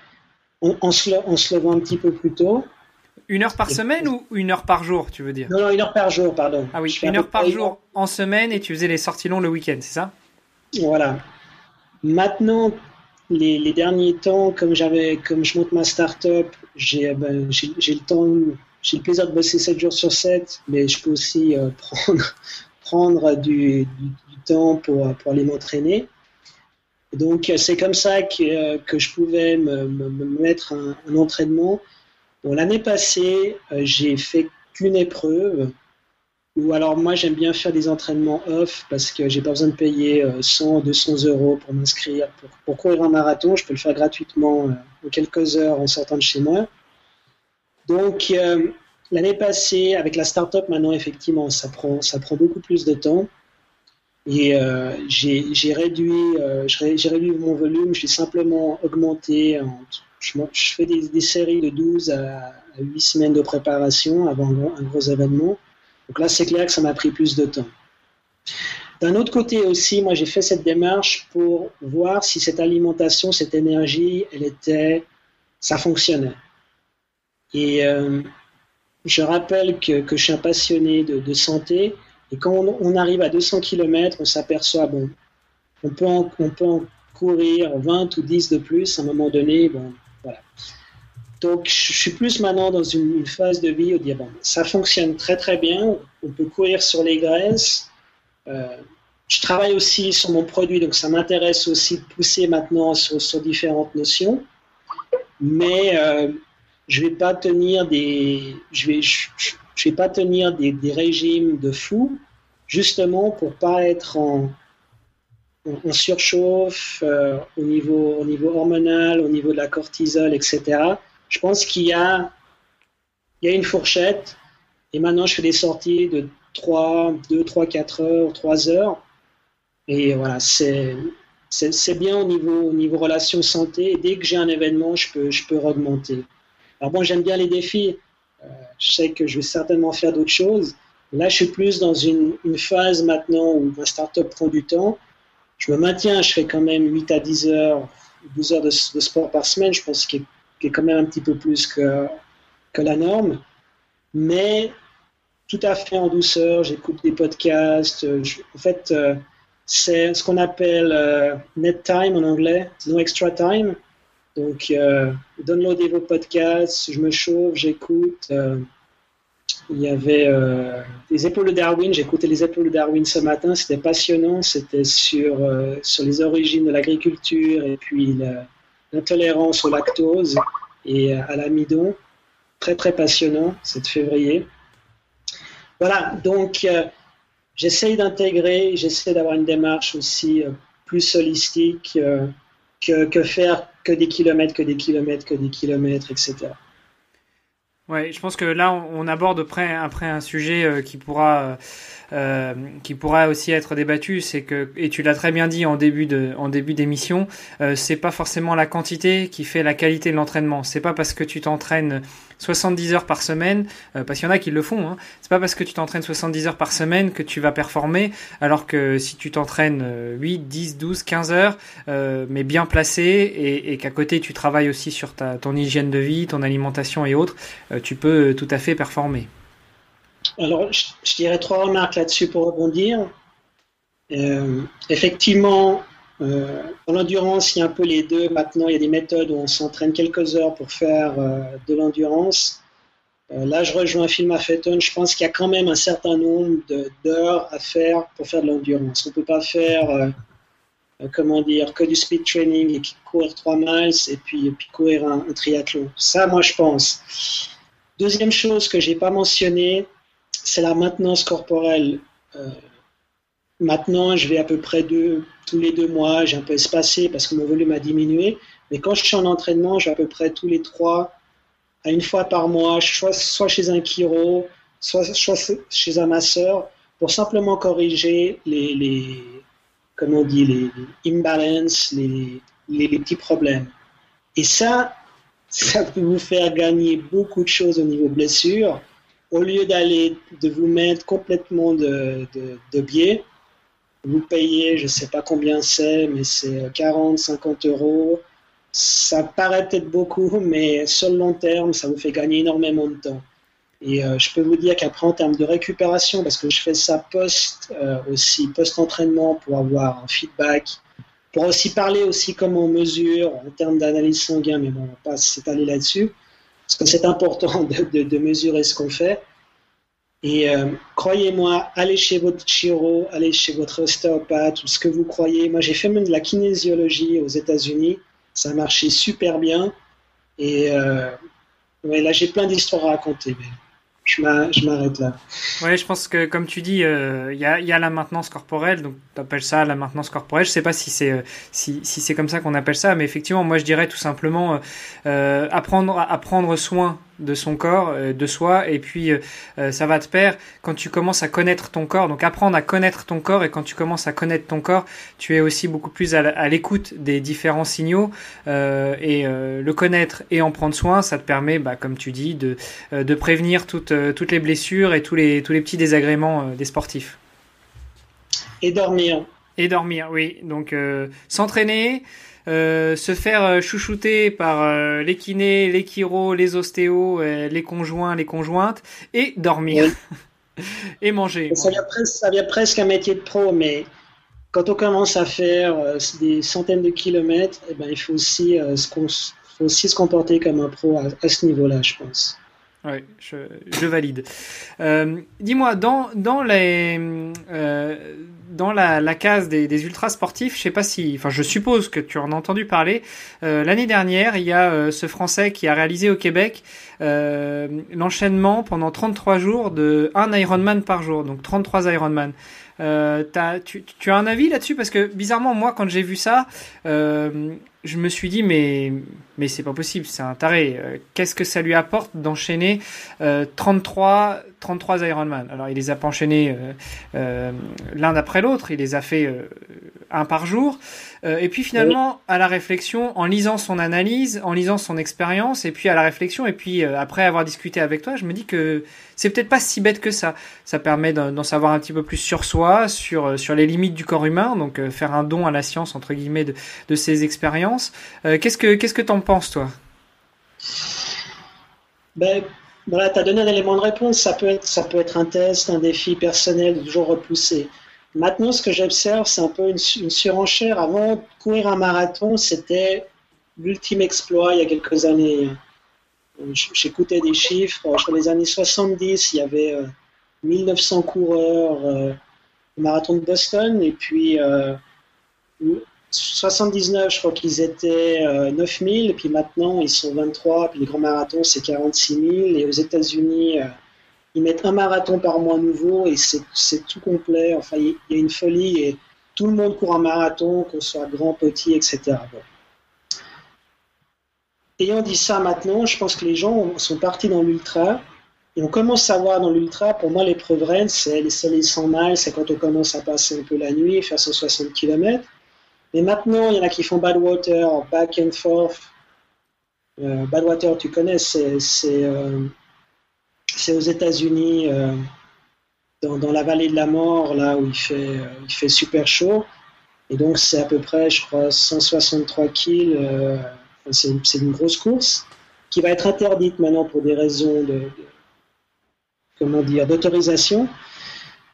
en, se, levant un petit peu plus tôt. Une heure par semaine ou une heure par jour, tu veux dire? Non, non, une heure par jour, pardon. Ah oui, une heure par jour en semaine et tu faisais les sorties longues le week-end, c'est ça? Voilà. Maintenant, les, derniers temps, comme j'avais, comme je monte ma start-up, j'ai, euh, ben, j'ai, le temps, j'ai le plaisir de bosser 7 jours sur 7, mais je peux aussi euh, prendre, prendre du, temps pour, pour aller m'entraîner. Donc c'est comme ça que, que je pouvais me, me, mettre un, un entraînement. Bon, l'année passée, euh, j'ai fait qu'une épreuve ou alors moi j'aime bien faire des entraînements off parce que j'ai pas besoin de payer 100, euh, 200 euros pour m'inscrire. Pour, courir un marathon, je peux le faire gratuitement euh, en quelques heures en sortant de chez moi. Donc euh, l'année passée, avec la start-up maintenant effectivement, ça prend, ça prend beaucoup plus de temps. Et j'ai réduit, j'ai réduit mon volume, je l'ai simplement augmenté. je, fais des, séries de 12 à, à 8 semaines de préparation avant un gros événement. Donc là, c'est clair que ça m'a pris plus de temps. D'un autre côté aussi, moi, j'ai fait cette démarche pour voir si cette alimentation, cette énergie, elle était, ça fonctionnait. Et euh, je rappelle que, je suis un passionné de, santé. Et quand on, arrive à 200 km, on s'aperçoit, bon, on peut, on peut en courir 20 ou 10 de plus à un moment donné. Bon, voilà. Donc, je suis plus maintenant dans une, phase de vie où dire, bon, ça fonctionne très très bien, on peut courir sur les graisses. Euh, je travaille aussi sur mon produit, donc ça m'intéresse aussi de pousser maintenant sur, différentes notions. Mais je vais je vais, je, vais pas tenir des, régimes de fou, justement pour pas être en, en, surchauffe euh, au niveau, au niveau hormonal, au niveau de la cortisol, etc je pense qu'il y a, une fourchette. Et maintenant, je fais des sorties de 3, 2, 3, 4 heures, 3 heures. Et voilà, c'est, bien au niveau, au niveau relation santé. Dès que j'ai un événement, je peux, augmenter. Alors bon, j'aime bien les défis. Euh, je sais que je vais certainement faire d'autres choses. Là, je suis plus dans une, phase maintenant où ma startup prend du temps. Je me maintiens, je fais quand même 8 à 10 heures, 12 heures de, de sport par semaine. Je pense qu'il qui est quand même un petit peu plus que, la norme. Mais tout à fait en douceur, j'écoute des podcasts. en fait, euh, c'est ce qu'on appelle euh, net time en anglais, no extra time. Donc, euh, downloadez vos podcasts, je me chauffe, j'écoute. Euh, il y avait les épaules de Darwin, écouté les épaules de Darwin ce matin, c'était passionnant, c'était sur, sur les origines de l'agriculture et puis d'intolérance au lactose et à l'amidon. Très très passionnant, c'est de février. Voilà, donc euh, j'essaye d'intégrer, j'essaie d'avoir une démarche aussi euh, plus holistique que, que faire que des kilomètres, que des kilomètres, que des kilomètres, etc. Ouais, je pense que là, on, aborde après, après un sujet euh, qui pourra, euh, qui pourra aussi être débattu. C'est que, et tu l'as très bien dit en début de, en début d'émission, euh, c'est pas forcément la quantité qui fait la qualité de l'entraînement. C'est pas parce que tu t'entraînes 70 heures par semaine, euh, parce qu'il y en a qui le font. Hein. C'est pas parce que tu t'entraînes 70 heures par semaine que tu vas performer, alors que si tu t'entraînes 8, 10, 12, 15 heures, euh, mais bien placé, et, qu'à côté tu travailles aussi sur ta, ton hygiène de vie, ton alimentation et autres, euh, tu peux tout à fait performer. Alors, je dirais trois remarques là-dessus pour rebondir. effectivement, euh, en l'endurance, il y a un peu les deux. Maintenant, il y a des méthodes où on s'entraîne quelques heures pour faire euh, de l'endurance. Euh, là, je rejoins Phil Maffeton. Je pense qu'il y a quand même un certain nombre d'heures à faire pour faire de l'endurance. On ne peut pas faire, comment dire, que du speed training et courir 3 miles et puis, courir un, triathlon. Ça, moi, je pense. Deuxième chose que j'ai pas mentionnée, c'est la maintenance corporelle. Maintenant, je vais à peu près deux, tous les deux mois, j'ai un peu espacé parce que mon volume a diminué. Mais quand je suis en entraînement, j'ai à peu près tous les trois à une fois par mois, soit, soit chez un chiro, soit, chez un masseur, pour simplement corriger les, comment on dit, les, imbalances, les, petits problèmes. Et ça, ça peut vous faire gagner beaucoup de choses au niveau blessure. Au lieu d'aller, de vous mettre complètement de, de, de biais, vous payez, je ne sais pas combien c'est, mais c'est 40, 50 euros. Ça paraît peut-être beaucoup, mais sur le long terme, ça vous fait gagner énormément de temps. Et euh, je peux vous dire qu'après, en termes de récupération, parce que je fais ça post euh, aussi, post-entraînement pour avoir un feedback, pour aussi parler aussi comment on mesure en termes d'analyse sanguine, mais bon, on va pas s'étaler là-dessus, parce que c'est important de, de mesurer ce qu'on fait. Et euh, croyez-moi, allez chez votre chiro, allez chez votre ostéopathe ou ce que vous croyez. Moi, j'ai fait même de la kinésiologie aux États-Unis. Ça a marché super bien. Et euh, là, j'ai plein d'histoires à raconter. Mais je m'arrête là. Ouais, je pense que comme tu dis, il euh, y, a, y, a, la maintenance corporelle, donc tu appelles ça la maintenance corporelle. Je sais pas si c'est si, c'est comme ça qu'on appelle ça, mais effectivement, moi je dirais tout simplement apprendre à prendre soin de son corps, de soi, et puis ça va te pair quand tu commences à connaître ton corps. Donc apprendre à connaître ton corps, et quand tu commences à connaître ton corps, tu es aussi beaucoup plus à l'écoute des différents signaux, et le connaître et en prendre soin, ça te permet, bah, comme tu dis, de, de prévenir toute euh, toutes les blessures et tous les, tous les petits désagréments euh, des sportifs. Et dormir. Et dormir, oui. Donc euh, s'entraîner, se faire chouchouter par les kinés, les chiros, les ostéos, les conjoints, les conjointes, et dormir. et manger. Ça vient, presque, ça presque, un métier de pro, mais quand on commence à faire des centaines de kilomètres, eh ben, il faut aussi, faut aussi se comporter comme un pro à ce niveau-là, je pense. Oui, je, je valide. Euh, Dis-moi, dans, dans, les, euh, dans la, la, case des, des ultra sportifs, je sais pas si, enfin, je suppose que tu en as entendu parler. Euh, L'année dernière, il y a euh, ce Français qui a réalisé au Québec euh, l'enchaînement pendant 33 jours de un Ironman par jour, donc 33 Ironman. Euh, as, tu, tu, as un avis là-dessus? Parce que bizarrement moi quand j'ai vu ça, euh, je me suis dit mais c'est pas possible, c'est un taré. Euh, qu'est-ce que ça lui apporte d'enchaîner 33 33 Ironman? Alors il les a pas enchaînés euh, euh, l'un après l'autre, il les a fait un par jour. et puis finalement à la réflexion, en lisant son analyse, en lisant son expérience, et puis à la réflexion, et puis après avoir discuté avec toi, je me dis que c'est peut-être pas si bête que ça. Ça permet d'en savoir un petit peu plus sur soi, sur sur les limites du corps humain, donc faire un don à la science entre guillemets de, de ses expériences. Qu'est-ce que qu'est-ce que t'en penses, toi? Ben, voilà, tu as donné un élément de réponse. Ça peut, être, ça peut être un test, un défi personnel, toujours repoussé. Maintenant, ce que j'observe, c'est un peu une, surenchère. Avant courir un marathon, c'était l'ultime exploit il y a quelques années. J'écoutais des chiffres. Dans les années 70, il y avait 1900 euh, coureurs euh, au marathon de Boston. Et puis, euh, 79, je crois qu'ils étaient 9000, et puis maintenant ils sont 23, puis les grands marathons c'est 46 000, et aux États-Unis ils mettent un marathon par mois nouveau, et c'est tout complet. Enfin, il y, a une folie, et tout le monde court un marathon, qu'on soit grand, petit, etc. Ayant dit ça maintenant, je pense que les gens sont partis dans l'ultra, et on commence à voir dans l'ultra, pour moi, l'épreuve reine, c'est les, les 100 miles, c'est quand on commence à passer un peu la nuit, faire 160 km. Mais maintenant, il y en a qui font Badwater, Back and Forth. Euh, Badwater, tu connais, c'est euh, aux États-Unis, euh, dans, la vallée de la mort, là où il fait, super chaud. Et donc, c'est à peu près, je crois, 163 kills. c'est une grosse course qui va être interdite maintenant pour des raisons de comment dire, d'autorisation.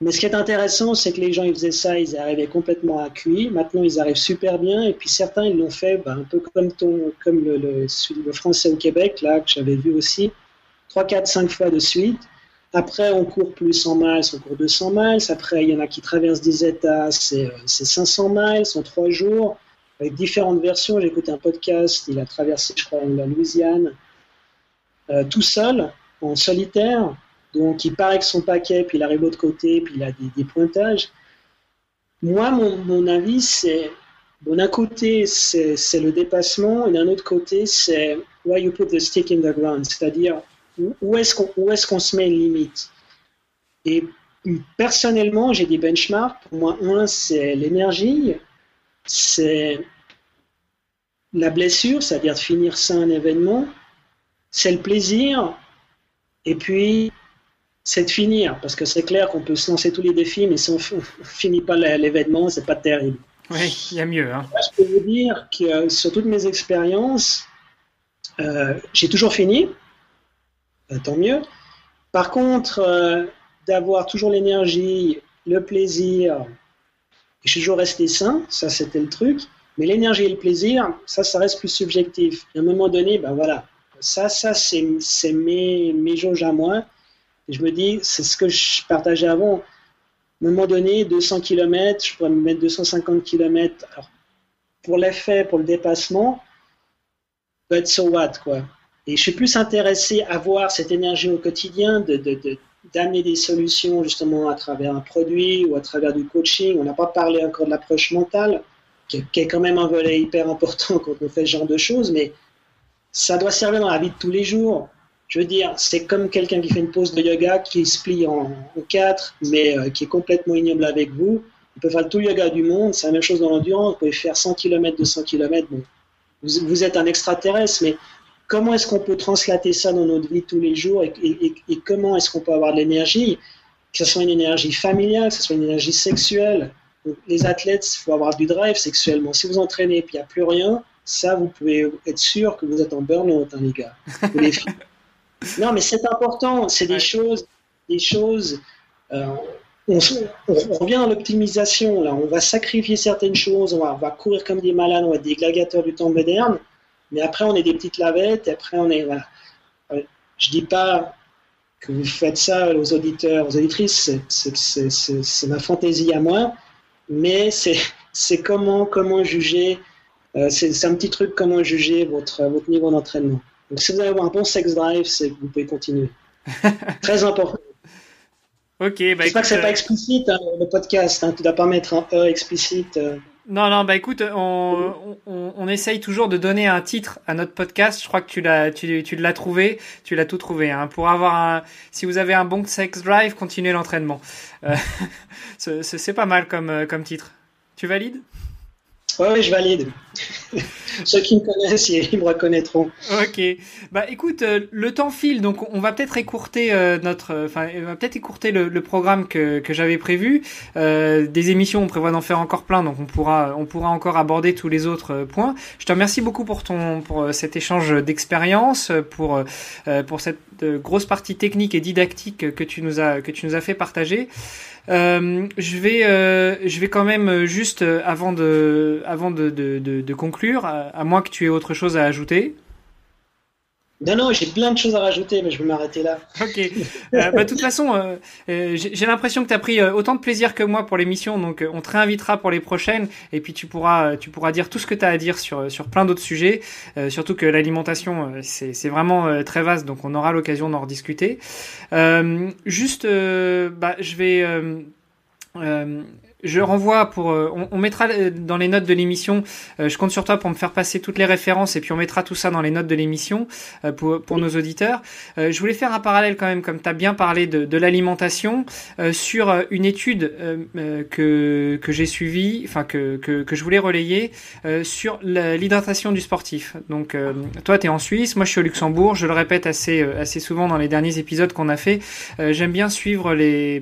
Mais ce qui est intéressant, c'est que les gens, ils faisaient ça, ils arrivaient complètement à. Maintenant, ils arrivent super bien. Et puis certains, ils l'ont fait ben, un peu comme, le, français au Québec, là, que j'avais vu aussi, 3, 4, 5 fois de suite. Après, on court plus 100 miles, on court 200 miles. Après, il y en a qui traversent des États, c'est 500 miles en 3 jours, avec différentes versions. J'ai écouté un podcast, il a traversé, je crois, la Louisiane, euh, tout seul, en solitaire. Donc il part avec son paquet, puis il arrive de l'autre côté, puis il a des, pointages. Moi, mon, avis, c'est, d'un côté, c'est le dépassement, et d'un autre côté, c'est where you put the stick in the ground, c'est-à-dire où est-ce qu'on est qu'on se met une limite. Et personnellement, j'ai des benchmarks. Pour moi, un, c'est l'énergie, c'est la blessure, c'est-à-dire de finir ça un événement, c'est le plaisir, et puis c'est de finir, parce que c'est clair qu'on peut se lancer tous les défis, mais si on ne finit pas l'événement, c'est pas terrible. Oui, il y a mieux. Hein. Je peux vous dire que euh, sur toutes mes expériences, euh, j'ai toujours fini, euh, tant mieux. Par contre, d'avoir toujours l'énergie, le plaisir, et je suis toujours resté sain, ça c'était le truc, mais l'énergie et le plaisir, ça, ça reste plus subjectif. à un moment donné, ben voilà, ça, ça c'est mes, mes jauges à moi je me dis, c'est ce que je partageais avant. À un moment donné, 200 km, je pourrais me mettre 250 km. Alors, pour l'effet, pour le dépassement, but so what, quoi. Et je suis plus intéressé à voir cette énergie au quotidien, de, d'amener des solutions justement à travers un produit ou à travers du coaching. On n'a pas parlé encore de l'approche mentale, qui, est quand même un volet hyper important quand on fait ce genre de choses, mais ça doit servir dans la vie de tous les jours. Je veux dire, c'est comme quelqu'un qui fait une pause de yoga qui se plie en, quatre, mais euh, qui est complètement ignoble avec vous. Il peut faire tout le yoga du monde, c'est la même chose dans l'endurance. Vous pouvez faire 100 km, 200 km. Vous, êtes un extraterrestre, mais comment est-ce qu'on peut translater ça dans notre vie tous les jours et, comment est-ce qu'on peut avoir de l'énergie, que ce soit une énergie familiale, que ce soit une énergie sexuelle. les athlètes, il faut avoir du drive sexuellement. Si vous entraînez et qu'il n'y a plus rien, ça, vous pouvez être sûr que vous êtes en burn-out, hein, les gars. les. Non, mais c'est important. C'est des choses, des choses. Euh, on, revient dans l'optimisation. Là, on va sacrifier certaines choses. On va, courir comme des malades. On va être des gladiateurs du temps moderne. Mais après, on est des petites lavettes. Et après, on est voilà. Euh, je dis pas que vous faites ça aux auditeurs, aux auditrices. C'est ma fantaisie à moi. Mais c'est comment comment juger. Euh, c'est un petit truc comment juger votre votre niveau d'entraînement. Donc si vous avez un bon sex drive, c'est vous pouvez continuer. Très important. Ok, bah J'espère que c'est pas euh, explicite hein, le podcast. Hein, tu dois pas mettre un E explicite. Euh. Non, non, bah écoute, on, on, on, essaye toujours de donner un titre à notre podcast. Je crois que tu l'as, tu, tu l'as trouvé, tu l'as tout trouvé. Hein. Pour avoir un, si vous avez un bon sex drive, continuez l'entraînement. Euh, c'est pas mal comme, comme titre. Tu valides? Oui, je valide. Ceux qui me connaissent, ils me reconnaîtront. Ok. Bah, écoute, euh, le temps file, donc on va peut-être écourter euh, notre, enfin, on va peut-être écourter le, le, programme que, que j'avais prévu. Euh, des émissions, on prévoit d'en faire encore plein, donc on pourra, on pourra encore aborder tous les autres euh, points. Je te remercie beaucoup pour ton, pour cet échange d'expérience, pour, pour cette grosse partie technique et didactique que tu nous as, que tu nous as fait partager. Euh, je vais, euh, je vais quand même juste euh, avant de, avant de, conclure, à, moins que tu aies autre chose à ajouter. Non, non, j'ai plein de choses à rajouter, mais je vais m'arrêter là. Ok. Euh, bah, de toute façon, euh, euh, j'ai l'impression que tu as pris autant de plaisir que moi pour l'émission, donc on te réinvitera pour les prochaines, et puis tu pourras, tu pourras dire tout ce que tu as à dire sur, sur plein d'autres sujets, surtout que l'alimentation, c'est vraiment très vaste, donc on aura l'occasion d'en rediscuter. juste, bah, je vais je renvoie pour, euh, on, mettra euh, dans les notes de l'émission. Euh, je compte sur toi pour me faire passer toutes les références et puis on mettra tout ça dans les notes de l'émission pour, pour nos auditeurs. je voulais faire un parallèle quand même, comme tu as bien parlé de, de l'alimentation, sur une étude que que j'ai suivie, enfin que, que, que je voulais relayer sur l'hydratation du sportif. Donc toi tu es en Suisse, moi je suis au Luxembourg. Je le répète assez assez souvent dans les derniers épisodes qu'on a fait. J'aime bien suivre les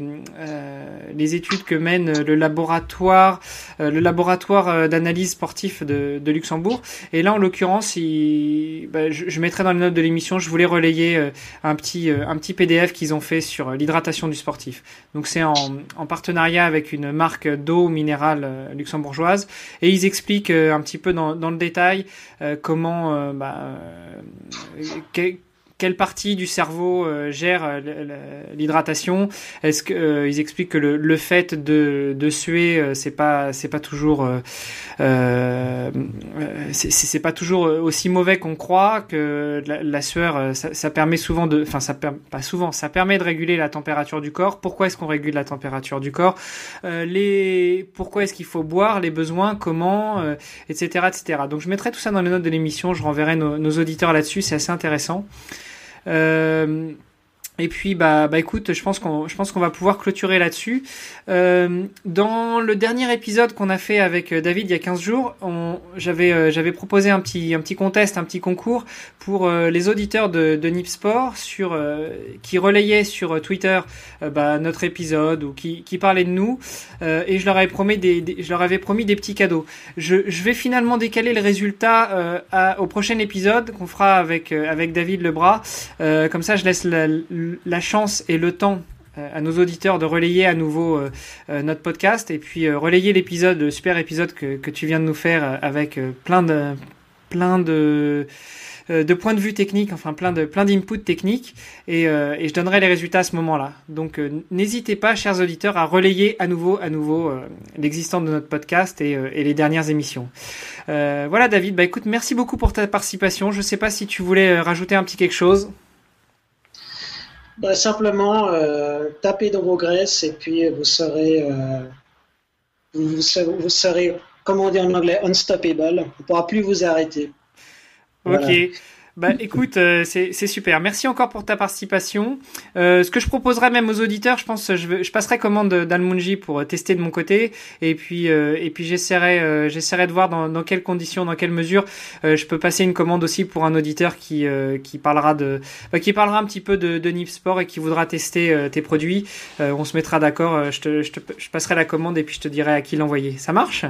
les études que mène le labo laboratoire, euh, le laboratoire euh, d'analyse sportif de, Luxembourg. Et là, en l'occurrence, bah, je, mettrai dans les notes de l'émission, je voulais relayer euh, un petit, un petit PDF qu'ils ont fait sur l'hydratation du sportif. Donc c'est en, partenariat avec une marque d'eau minérale luxembourgeoise. Et ils expliquent un petit peu dans, le détail comment... Bah, quelle partie du cerveau euh, gère euh, l'hydratation Est-ce que euh, expliquent que le, fait de, suer, c'est pas c'est pas toujours c'est pas toujours aussi mauvais qu'on croit que la, sueur ça, permet souvent de enfin ça pas souvent ça permet de réguler la température du corps. Pourquoi est-ce qu'on régule la température du corps? Les pourquoi est-ce qu'il faut boire? Les besoins Comment Etc etc. Donc je mettrai tout ça dans les notes de l'émission. Je renverrai nos auditeurs là-dessus. C'est assez intéressant. Euh, et puis bah bah écoute, je pense qu'on je pense qu'on va pouvoir clôturer là-dessus. Euh, dans le dernier épisode qu'on a fait avec euh, David il y a 15 jours, j'avais euh, j'avais proposé un petit un petit contest, un petit concours pour euh, les auditeurs de, de Nip Sport sur qui relayaient sur Twitter bah, notre épisode ou qui qui parlaient de nous et je leur avais promis des, je leur avais promis des petits cadeaux. Je je vais finalement décaler le résultat à, au prochain épisode qu'on fera avec avec David Lebras. comme ça je laisse la la chance et le temps euh, à nos auditeurs de relayer à nouveau euh, euh, notre podcast et puis relayer l'épisode, le super épisode que, tu viens de nous faire avec plein de plein de points de vue techniques, enfin plein de plein d'inputs techniques, et, je donnerai les résultats à ce moment-là. Donc n'hésitez pas, chers auditeurs, à relayer à nouveau à nouveau l'existence de notre podcast et, et, les dernières émissions. voilà, David. Bah écoute, merci beaucoup pour ta participation. Je sais pas si tu voulais rajouter un petit quelque chose. Bah, simplement, euh, tapez dans vos graisses et puis vous serez, euh, vous, serez, vous serez, comme on dit en anglais, unstoppable. On ne pourra plus vous arrêter. Ok. Bah écoute, euh, c'est super. Merci encore pour ta participation. Euh, ce que je proposerais même aux auditeurs, je pense, je, je passerai commande d'Almunji pour euh, tester de mon côté, et puis et puis j'essaierai j'essaierai de voir dans, quelles conditions, dans quelles mesures je peux passer une commande aussi pour un auditeur qui qui parlera de bah, qui parlera un petit peu de, de Nip Sport et qui voudra tester tes produits. on se mettra d'accord. Je je te je passerai la commande et puis je te dirai à qui l'envoyer. Ça marche?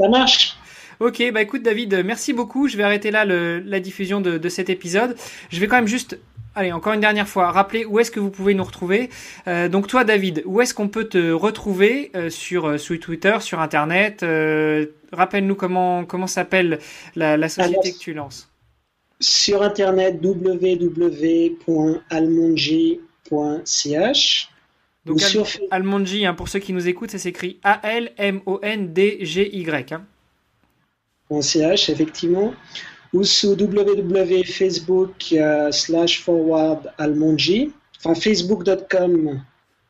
Ça marche. Ok, bah écoute David, merci beaucoup. Je vais arrêter là le, la diffusion de, de, cet épisode. Je vais quand même juste, allez, encore une dernière fois, rappeler où est-ce que vous pouvez nous retrouver. Euh, donc toi David, où est-ce qu'on peut te retrouver euh, sur, euh, sur Twitter, sur Internet euh, Rappelle-nous comment, comment s'appelle la, la société que tu lances. Sur Internet, www.almonji.ch. Donc sur... Almonji, hein, pour ceux qui nous écoutent, ça s'écrit A-L-M-O-N-D-G-Y. Hein effectivement, ou sous www.facebook euh, slash forward almonji, enfin facebook.com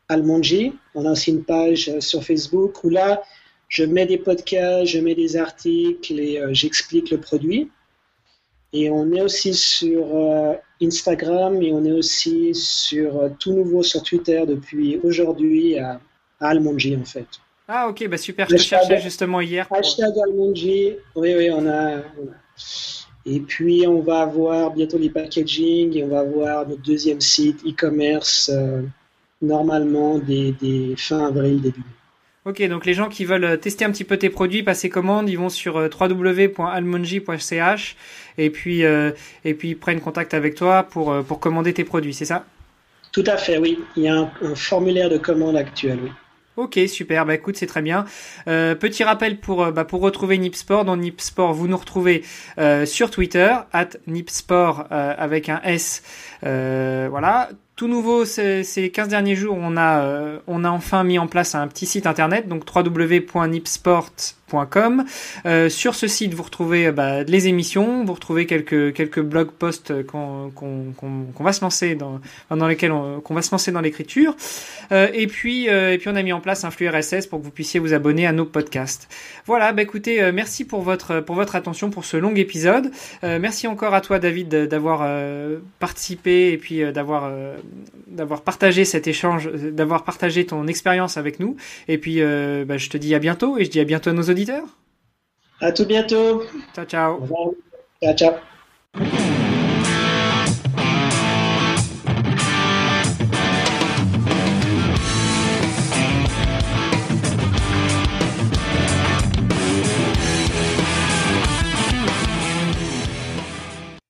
almonji. On a aussi une page euh, sur Facebook où là, je mets des podcasts, je mets des articles et euh, j'explique le produit. Et on est aussi sur Instagram et on est aussi sur tout nouveau sur Twitter depuis aujourd'hui à, à Almonji en fait. Ah ok, bah super, je te cherchais justement hier. Hashtag Almonji, oui, oui, on a, Et puis on va avoir bientôt les packaging et on va avoir notre deuxième site e-commerce euh, normalement des, des, fin avril, début Ok, donc les gens qui veulent tester un petit peu tes produits, passer commande, ils vont sur euh, www.almonji.ch et puis euh, et puis ils prennent contact avec toi pour euh, pour commander tes produits, c'est ça? Tout à fait, oui. Il y a un, un formulaire de commande actuel, oui. Ok, super. Bah écoute, c'est très bien. Euh, petit rappel pour euh, bah, pour retrouver Nipsport. Dans Nipsport, vous nous retrouvez euh, sur Twitter at Nipsport avec un S. voilà. Tout nouveau, ces, ces 15 derniers jours, on a on a enfin mis en place un petit site internet, donc www.nipsport Com. Euh, sur ce site, vous retrouvez euh, bah, les émissions, vous retrouvez quelques quelques blog posts qu'on va se lancer dans dans lesquels qu'on va se lancer dans l'écriture. Euh, et puis et puis on a mis en place un flux RSS pour que vous puissiez vous abonner à nos podcasts. Voilà, bah écoutez, merci pour votre pour votre attention pour ce long épisode. merci encore à toi David d'avoir participé et puis d'avoir d'avoir partagé cet échange, d'avoir partagé ton expérience avec nous. Et puis bah, je te dis à bientôt et je dis à bientôt à nos auditeurs? À tout bientôt. Ciao, ciao. Ciao, ciao.